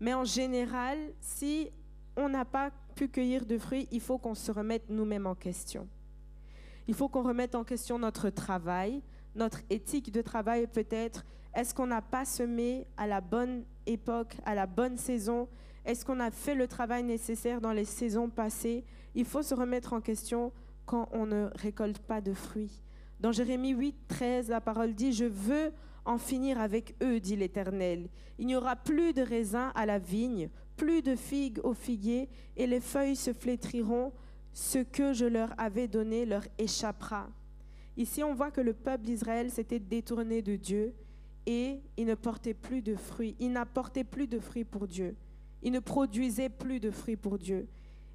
mais en général, si on n'a pas pu cueillir de fruits, il faut qu'on se remette nous-mêmes en question. Il faut qu'on remette en question notre travail, notre éthique de travail peut-être. Est-ce qu'on n'a pas semé à la bonne époque, à la bonne saison? Est-ce qu'on a fait le travail nécessaire dans les saisons passées? Il faut se remettre en question quand on ne récolte pas de fruits. Dans Jérémie 8, 13, la parole dit, Je veux en finir avec eux, dit l'Éternel. Il n'y aura plus de raisins à la vigne, plus de figues au figuier, et les feuilles se flétriront. Ce que je leur avais donné leur échappera. Ici, on voit que le peuple d'Israël s'était détourné de Dieu et il ne portait plus de fruits. Il n'apportait plus de fruits pour Dieu. Il ne produisait plus de fruits pour Dieu.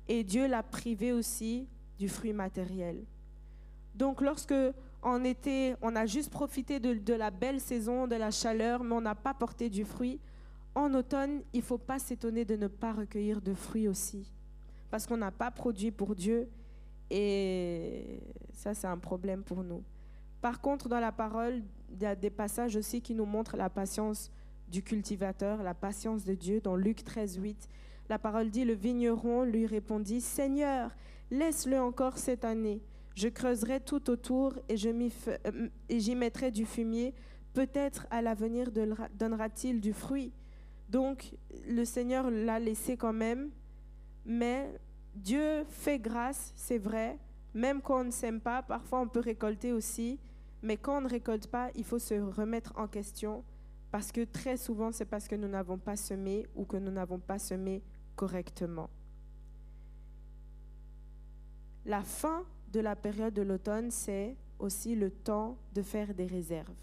Et Dieu l'a privé aussi du fruit matériel. Donc, lorsque en été, on a juste profité de, la belle saison, de la chaleur, mais on n'a pas porté du fruit. En automne, il ne faut pas s'étonner de ne pas recueillir de fruits aussi, parce qu'on n'a pas produit pour Dieu, et ça, c'est un problème pour nous. Par contre, dans la parole, y a des passages aussi qui nous montrent la patience du cultivateur, la patience de Dieu. Dans Luc 13, 8, la parole dit, le vigneron lui répondit, Seigneur, laisse-le encore cette année je creuserai tout autour et euh, j'y mettrai du fumier. Peut-être à l'avenir donnera-t-il du fruit. Donc le Seigneur l'a laissé quand même, mais Dieu fait grâce, c'est vrai. Même quand on ne sème pas, parfois on peut récolter aussi. Mais quand on ne récolte pas, il faut se remettre en question parce que très souvent, c'est parce que nous n'avons pas semé ou que nous n'avons pas semé correctement. La fin de la période de l'automne, c'est aussi le temps de faire des réserves,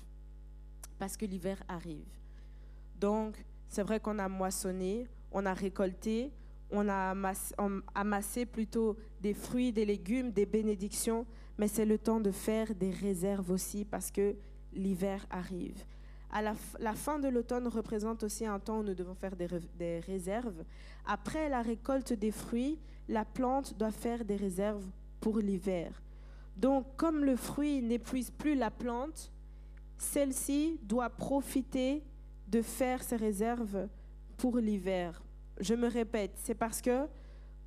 parce que l'hiver arrive. Donc, c'est vrai qu'on a moissonné, on a récolté, on a amassé, plutôt des fruits, des légumes, des bénédictions, mais c'est le temps de faire des réserves aussi, parce que l'hiver arrive. À la, fin de l'automne représente aussi un temps où nous devons faire des réserves. Après la récolte des fruits, la plante doit faire des réserves pour l'hiver. Donc, comme le fruit n'épuise plus la plante, celle-ci doit profiter de faire ses réserves pour l'hiver. Je me répète, c'est parce que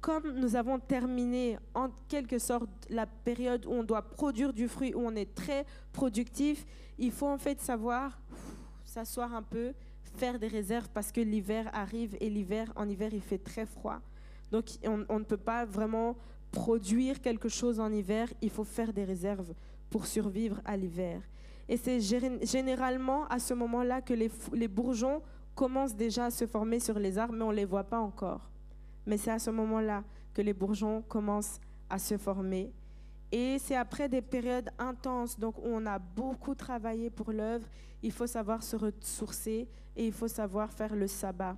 comme nous avons terminé en quelque sorte la période où on doit produire du fruit, où on est très productif, il faut en fait savoir s'asseoir un peu, faire des réserves parce que l'hiver arrive et l'hiver, en hiver, il fait très froid. Donc on, on ne peut pas vraiment produire quelque chose en hiver, il faut faire des réserves pour survivre à l'hiver. Et c'est généralement à ce moment-là que les, bourgeons commencent déjà à se former sur les arbres, mais on ne les voit pas encore. Mais c'est à ce moment-là que les bourgeons commencent à se former. Et c'est après des périodes intenses, donc où on a beaucoup travaillé pour l'œuvre, il faut savoir se ressourcer et il faut savoir faire le sabbat.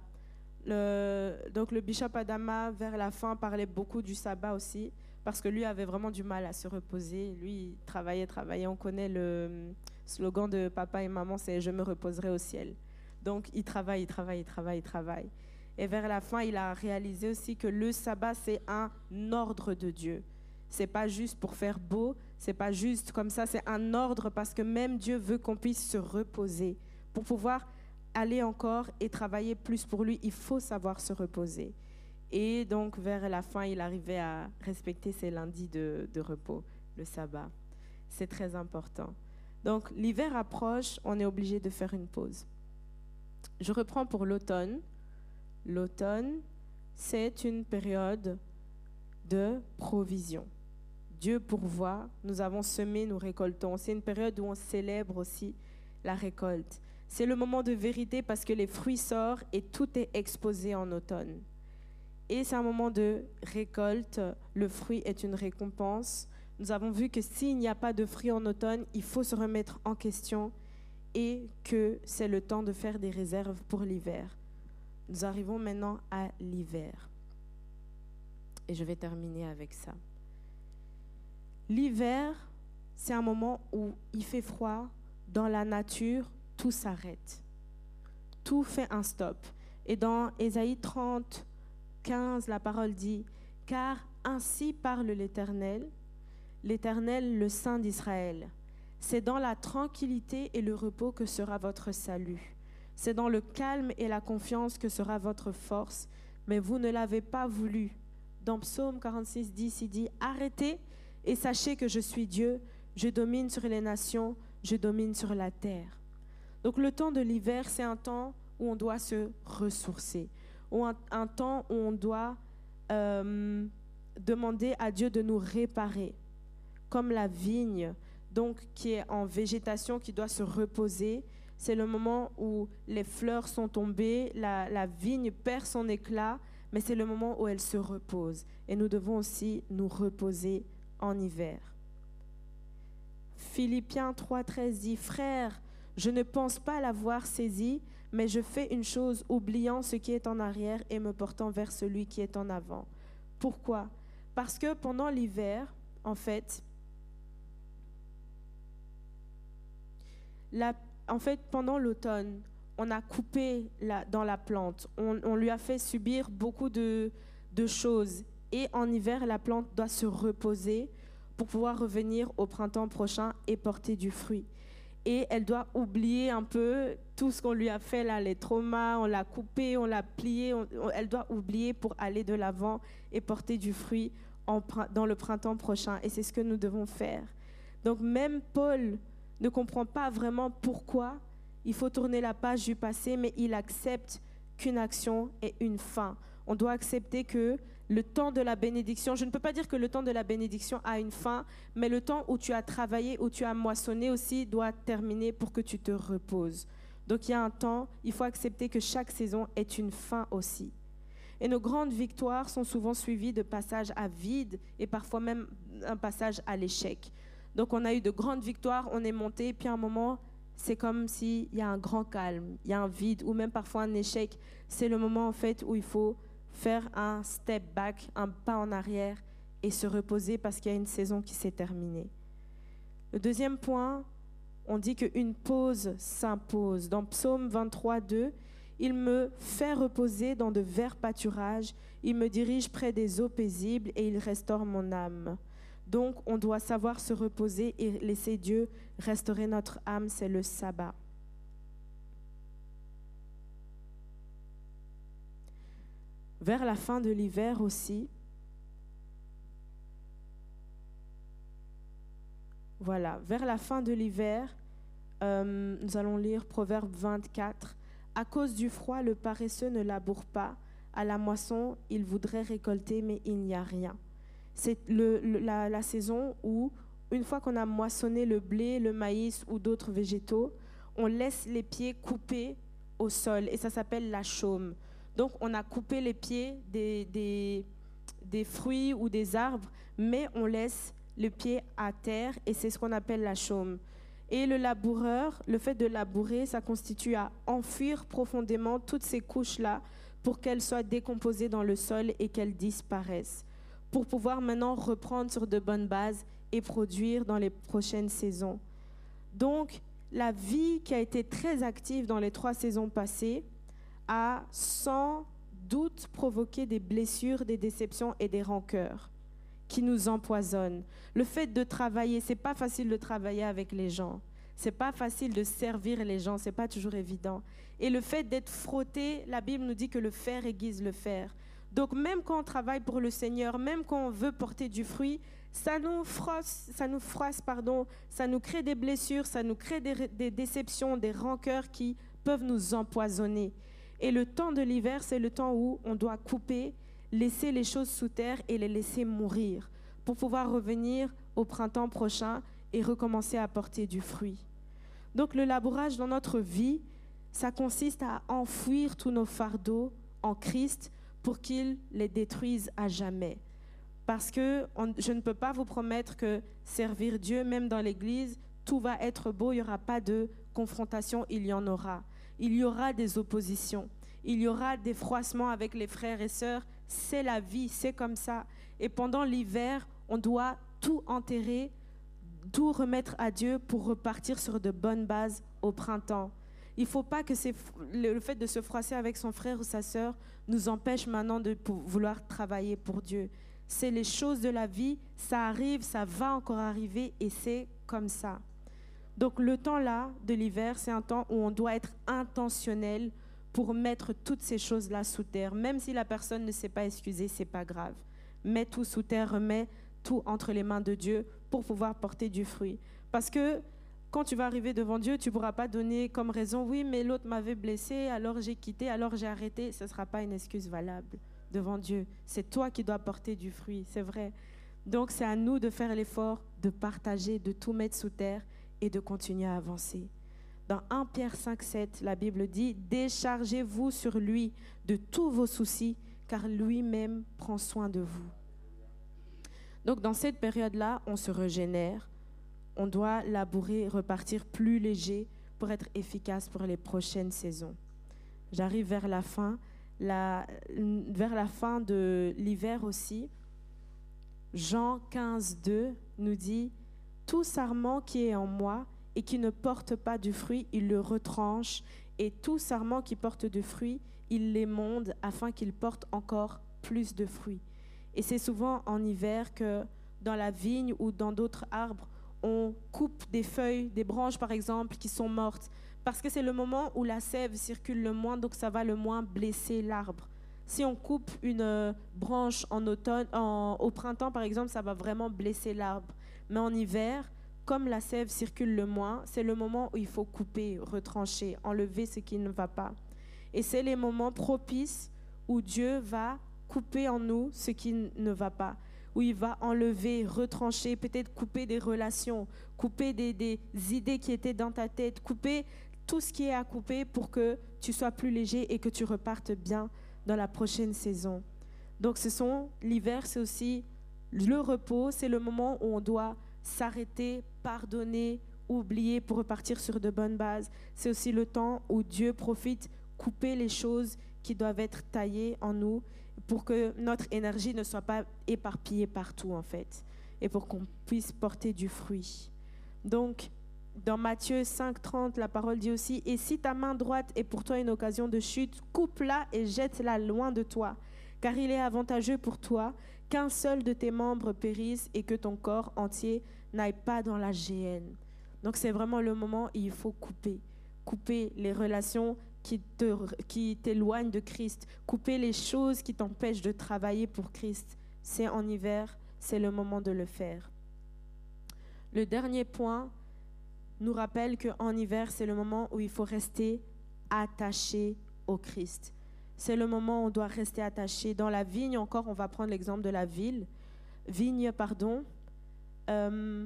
Donc le bishop Adama, vers la fin, parlait beaucoup du sabbat aussi, parce que lui avait vraiment du mal à se reposer. Lui, il travaillait, travaillait. On connaît le slogan de papa et maman, c'est Je me reposerai au ciel. Donc il travaille, il travaille, il travaille, il travaille. Et vers la fin, il a réalisé aussi que le sabbat, c'est un ordre de Dieu. C'est pas juste pour faire beau, c'est pas juste comme ça, c'est un ordre parce que même Dieu veut qu'on puisse se reposer pour pouvoir aller encore et travailler plus pour lui, il faut savoir se reposer. Et donc, vers la fin, il arrivait à respecter ses lundis de, de repos, le sabbat. C'est très important. Donc, l'hiver approche, on est obligé de faire une pause. Je reprends pour l'automne. L'automne, c'est une période de provision. Dieu pourvoit, nous avons semé, nous récoltons. C'est une période où on célèbre aussi la récolte. C'est le moment de vérité parce que les fruits sortent et tout est exposé en automne. Et c'est un moment de récolte. Le fruit est une récompense. Nous avons vu que s'il n'y a pas de fruits en automne, il faut se remettre en question et que c'est le temps de faire des réserves pour l'hiver. Nous arrivons maintenant à l'hiver. Et je vais terminer avec ça. L'hiver, c'est un moment où il fait froid, dans la nature, tout s'arrête. Tout fait un stop. Et dans Ésaïe 30, 15, la parole dit, Car ainsi parle l'Éternel, l'Éternel, le Saint d'Israël. C'est dans la tranquillité et le repos que sera votre salut. C'est dans le calme et la confiance que sera votre force, mais vous ne l'avez pas voulu. Dans Psaume 46, 10, il dit, Arrêtez et sachez que je suis Dieu, je domine sur les nations, je domine sur la terre. Donc le temps de l'hiver, c'est un temps où on doit se ressourcer, ou un, temps où on doit euh, demander à Dieu de nous réparer, comme la vigne, donc qui est en végétation, qui doit se reposer. C'est le moment où les fleurs sont tombées, la, la vigne perd son éclat, mais c'est le moment où elle se repose. Et nous devons aussi nous reposer en hiver. Philippiens 3.13 dit, Frère, je ne pense pas l'avoir saisi, mais je fais une chose, oubliant ce qui est en arrière et me portant vers celui qui est en avant. Pourquoi? Parce que pendant l'hiver, en fait, en fait, pendant l'automne, on a coupé dans la plante, on, lui a fait subir beaucoup de, de choses. Et en hiver, la plante doit se reposer pour pouvoir revenir au printemps prochain et porter du fruit. Et elle doit oublier un peu tout ce qu'on lui a fait là, les traumas, on l'a coupé, on l'a plié, elle doit oublier pour aller de l'avant et porter du fruit dans le printemps prochain. Et c'est ce que nous devons faire. Donc même Paul ne comprend pas vraiment pourquoi il faut tourner la page du passé, mais il accepte qu'une action est une fin. On doit accepter que le temps de la bénédiction, je ne peux pas dire que le temps de la bénédiction a une fin, mais le temps où tu as travaillé, où tu as moissonné aussi doit terminer pour que tu te reposes. Donc il y a un temps, il faut accepter que chaque saison est une fin aussi. Et nos grandes victoires sont souvent suivies de passages à vide et parfois même un passage à l'échec. Donc on a eu de grandes victoires, on est monté, puis à un moment, c'est comme s'il y a un grand calme, il y a un vide ou même parfois un échec. C'est le moment en fait où il faut faire un step back, un pas en arrière et se reposer parce qu'il y a une saison qui s'est terminée. Le deuxième point, on dit qu'une pause s'impose. Dans Psaume 23, 2, il me fait reposer dans de verts pâturages, il me dirige près des eaux paisibles et il restaure mon âme. Donc on doit savoir se reposer et laisser Dieu restaurer notre âme, c'est le sabbat. vers la fin de l'hiver aussi. Voilà, vers la fin de l'hiver, euh, nous allons lire Proverbe 24. À cause du froid, le paresseux ne laboure pas. À la moisson, il voudrait récolter, mais il n'y a rien. C'est la, saison où, une fois qu'on a moissonné le blé, le maïs ou d'autres végétaux, on laisse les pieds coupés au sol et ça s'appelle la chaume. Donc on a coupé les pieds des, des, fruits ou des arbres, mais on laisse le pied à terre et c'est ce qu'on appelle la chaume. Et le laboureur, le fait de labourer, ça constitue à enfuir profondément toutes ces couches-là pour qu'elles soient décomposées dans le sol et qu'elles disparaissent, pour pouvoir maintenant reprendre sur de bonnes bases et produire dans les prochaines saisons. Donc, la vie qui a été très active dans les trois saisons passées, a sans doute provoqué des blessures, des déceptions et des rancœurs qui nous empoisonnent. Le fait de travailler, c'est pas facile de travailler avec les gens. C'est pas facile de servir les gens, c'est pas toujours évident. Et le fait d'être frotté, la Bible nous dit que le fer aiguise le fer. Donc même quand on travaille pour le Seigneur, même quand on veut porter du fruit, ça nous froisse, ça nous froisse, pardon, ça nous crée des blessures, ça nous crée des, des déceptions, des rancœurs qui peuvent nous empoisonner. Et le temps de l'hiver, c'est le temps où on doit couper, laisser les choses sous terre et les laisser mourir pour pouvoir revenir au printemps prochain et recommencer à porter du fruit. Donc le labourage dans notre vie, ça consiste à enfouir tous nos fardeaux en Christ pour qu'il les détruise à jamais. Parce que je ne peux pas vous promettre que servir Dieu, même dans l'Église, tout va être beau, il n'y aura pas de confrontation, il y en aura. Il y aura des oppositions, il y aura des froissements avec les frères et sœurs. C'est la vie, c'est comme ça. Et pendant l'hiver, on doit tout enterrer, tout remettre à Dieu pour repartir sur de bonnes bases au printemps. Il ne faut pas que le fait de se froisser avec son frère ou sa sœur nous empêche maintenant de vouloir travailler pour Dieu. C'est les choses de la vie, ça arrive, ça va encore arriver et c'est comme ça. Donc le temps là de l'hiver, c'est un temps où on doit être intentionnel pour mettre toutes ces choses-là sous terre. Même si la personne ne s'est pas excusée, c'est pas grave. Mets tout sous terre, remets tout entre les mains de Dieu pour pouvoir porter du fruit. Parce que quand tu vas arriver devant Dieu, tu ne pourras pas donner comme raison, oui, mais l'autre m'avait blessé, alors j'ai quitté, alors j'ai arrêté. Ce ne sera pas une excuse valable devant Dieu. C'est toi qui dois porter du fruit, c'est vrai. Donc c'est à nous de faire l'effort de partager, de tout mettre sous terre et de continuer à avancer. Dans 1 Pierre 5, 7, la Bible dit, déchargez-vous sur lui de tous vos soucis, car lui-même prend soin de vous. Donc dans cette période-là, on se régénère, on doit labourer, repartir plus léger pour être efficace pour les prochaines saisons. J'arrive vers la fin, vers la fin de l'hiver aussi. Jean 15, 2 nous dit, Tout sarment qui est en moi et qui ne porte pas du fruit, il le retranche, et tout sarment qui porte du fruit, il l'émonde afin qu'il porte encore plus de fruits. Et c'est souvent en hiver que dans la vigne ou dans d'autres arbres, on coupe des feuilles, des branches par exemple, qui sont mortes, parce que c'est le moment où la sève circule le moins, donc ça va le moins blesser l'arbre. Si on coupe une euh, branche en automne, au printemps par exemple, ça va vraiment blesser l'arbre. Mais en hiver, comme la sève circule le moins, c'est le moment où il faut couper, retrancher, enlever ce qui ne va pas. Et c'est les moments propices où Dieu va couper en nous ce qui ne va pas, où il va enlever, retrancher, peut-être couper des relations, couper des, idées qui étaient dans ta tête, couper tout ce qui est à couper pour que tu sois plus léger et que tu repartes bien dans la prochaine saison. Donc ce sont l'hiver, c'est aussi le repos, c'est le moment où on doit s'arrêter, pardonner, oublier pour repartir sur de bonnes bases. C'est aussi le temps où Dieu profite couper les choses qui doivent être taillées en nous pour que notre énergie ne soit pas éparpillée partout en fait et pour qu'on puisse porter du fruit. Donc, dans Matthieu 5.30, la parole dit aussi, Et si ta main droite est pour toi une occasion de chute, coupe-la et jette-la loin de toi, car il est avantageux pour toi qu'un seul de tes membres périsse et que ton corps entier n'aille pas dans la géhenne. Donc c'est vraiment le moment où il faut couper, couper les relations qui, t'éloignent de Christ, couper les choses qui t'empêchent de travailler pour Christ. C'est en hiver, c'est le moment de le faire. Le dernier point nous rappelle qu'en hiver, c'est le moment où il faut rester attaché au Christ. C'est le moment où on doit rester attaché. Dans la vigne, encore, on va prendre l'exemple de la ville. Vigne, pardon. Euh,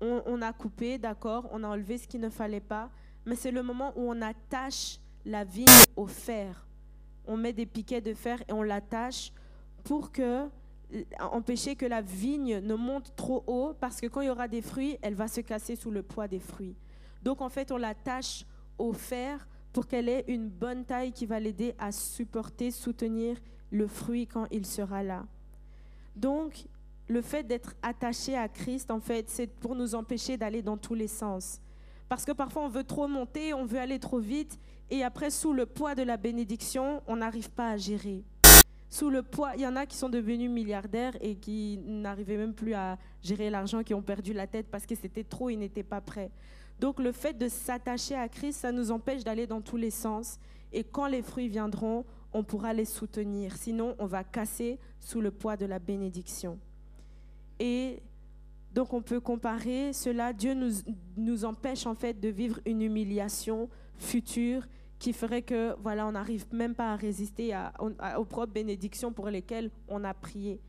on, on, a coupé, d'accord, on a enlevé ce qu'il ne fallait pas, mais c'est le moment où on attache la vigne au fer. On met des piquets de fer et on l'attache pour que empêcher que la vigne ne monte trop haut parce que quand il y aura des fruits, elle va se casser sous le poids des fruits. Donc en fait, on l'attache au fer pour qu'elle ait une bonne taille qui va l'aider à supporter, soutenir le fruit quand il sera là. Donc le fait d'être attaché à Christ, en fait, c'est pour nous empêcher d'aller dans tous les sens. Parce que parfois on veut trop monter, on veut aller trop vite et après, sous le poids de la bénédiction, on n'arrive pas à gérer. Sous le poids, il y en a qui sont devenus milliardaires et qui n'arrivaient même plus à gérer l'argent, qui ont perdu la tête parce que c'était trop, ils n'étaient pas prêts. Donc le fait de s'attacher à Christ, ça nous empêche d'aller dans tous les sens. Et quand les fruits viendront, on pourra les soutenir. Sinon, on va casser sous le poids de la bénédiction. Et donc on peut comparer cela. Dieu nous, nous empêche en fait de vivre une humiliation future qui ferait que voilà, on n'arrive même pas à résister aux propres bénédictions pour lesquelles on a prié.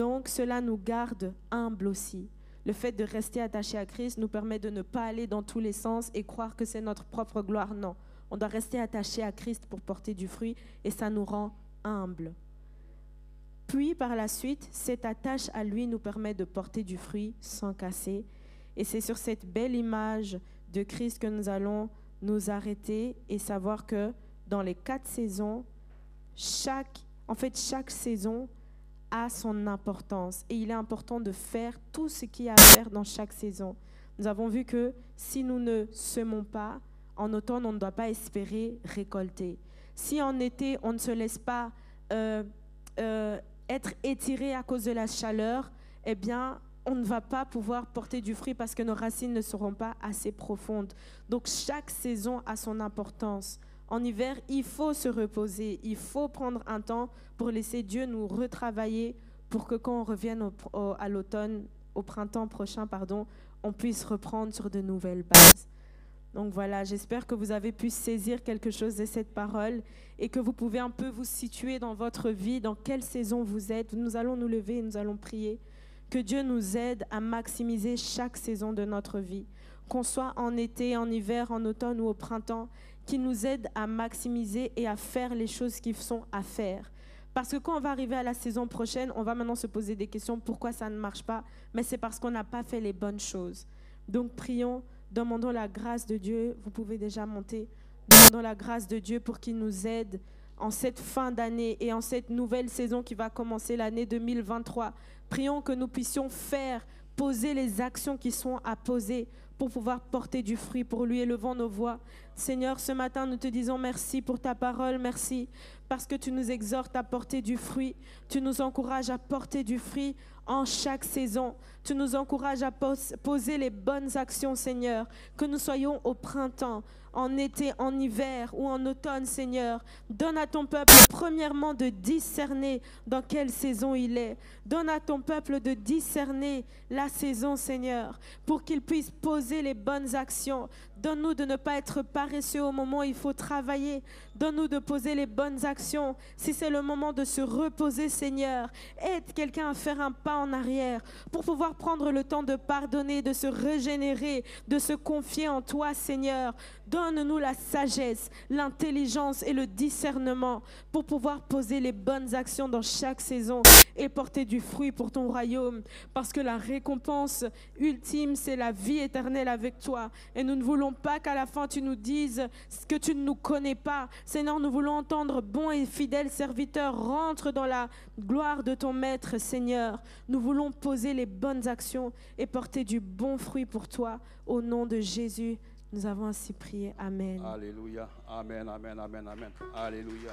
Donc cela nous garde humbles aussi. Le fait de rester attaché à Christ nous permet de ne pas aller dans tous les sens et croire que c'est notre propre gloire. Non, on doit rester attaché à Christ pour porter du fruit et ça nous rend humbles. Puis par la suite, cette attache à lui nous permet de porter du fruit sans casser. Et c'est sur cette belle image de Christ que nous allons nous arrêter et savoir que dans les quatre saisons, chaque, en fait, chaque saison a son importance et il est important de faire tout ce qu'il y a à faire dans chaque saison. Nous avons vu que si nous ne semons pas, en automne, on ne doit pas espérer récolter. Si en été, on ne se laisse pas euh, euh, être étiré à cause de la chaleur, eh bien, on ne va pas pouvoir porter du fruit parce que nos racines ne seront pas assez profondes. Donc chaque saison a son importance. En hiver, il faut se reposer, il faut prendre un temps pour laisser Dieu nous retravailler pour que quand on revienne à l'automne, au printemps prochain, pardon, on puisse reprendre sur de nouvelles bases. Donc voilà, j'espère que vous avez pu saisir quelque chose de cette parole et que vous pouvez un peu vous situer dans votre vie, dans quelle saison vous êtes. Nous allons nous lever et nous allons prier. Que Dieu nous aide à maximiser chaque saison de notre vie, qu'on soit en été, en hiver, en automne ou au printemps, qui nous aide à maximiser et à faire les choses qui sont à faire. Parce que quand on va arriver à la saison prochaine, on va maintenant se poser des questions, pourquoi ça ne marche pas? Mais c'est parce qu'on n'a pas fait les bonnes choses. Donc prions, demandons la grâce de Dieu. Vous pouvez déjà monter. Demandons la grâce de Dieu pour qu'il nous aide en cette fin d'année et en cette nouvelle saison qui va commencer l'année 2023. Prions que nous puissions faire, poser les actions qui sont à poser pour pouvoir porter du fruit pour lui. Élevons nos voix. Seigneur, ce matin, nous te disons merci pour ta parole, merci parce que tu nous exhortes à porter du fruit. Tu nous encourages à porter du fruit en chaque saison. Tu nous encourages à poser les bonnes actions, Seigneur. Que nous soyons au printemps, en été, en hiver ou en automne, Seigneur. Donne à ton peuple, premièrement, de discerner dans quelle saison il est. Donne à ton peuple de discerner la saison, Seigneur, pour qu'il puisse poser les bonnes actions. Donne-nous de ne pas être paresseux au moment où il faut travailler. Donne-nous de poser les bonnes actions. Si c'est le moment de se reposer, Seigneur, aide quelqu'un à faire un pas en arrière pour pouvoir prendre le temps de pardonner, de se régénérer, de se confier en toi, Seigneur. Donne-nous la sagesse, l'intelligence et le discernement pour pouvoir poser les bonnes actions dans chaque saison et porter du fruit pour ton royaume. Parce que la récompense ultime, c'est la vie éternelle avec toi. Et nous ne voulons pas qu'à la fin tu nous dises que tu ne nous connais pas. Seigneur, nous voulons entendre bon et fidèle serviteur, rentre dans la gloire de ton Maître, Seigneur. Nous voulons poser les bonnes actions et porter du bon fruit pour toi. Au nom de Jésus, nous avons ainsi prié. Amen. Alléluia. Amen, amen, amen, amen. Alléluia.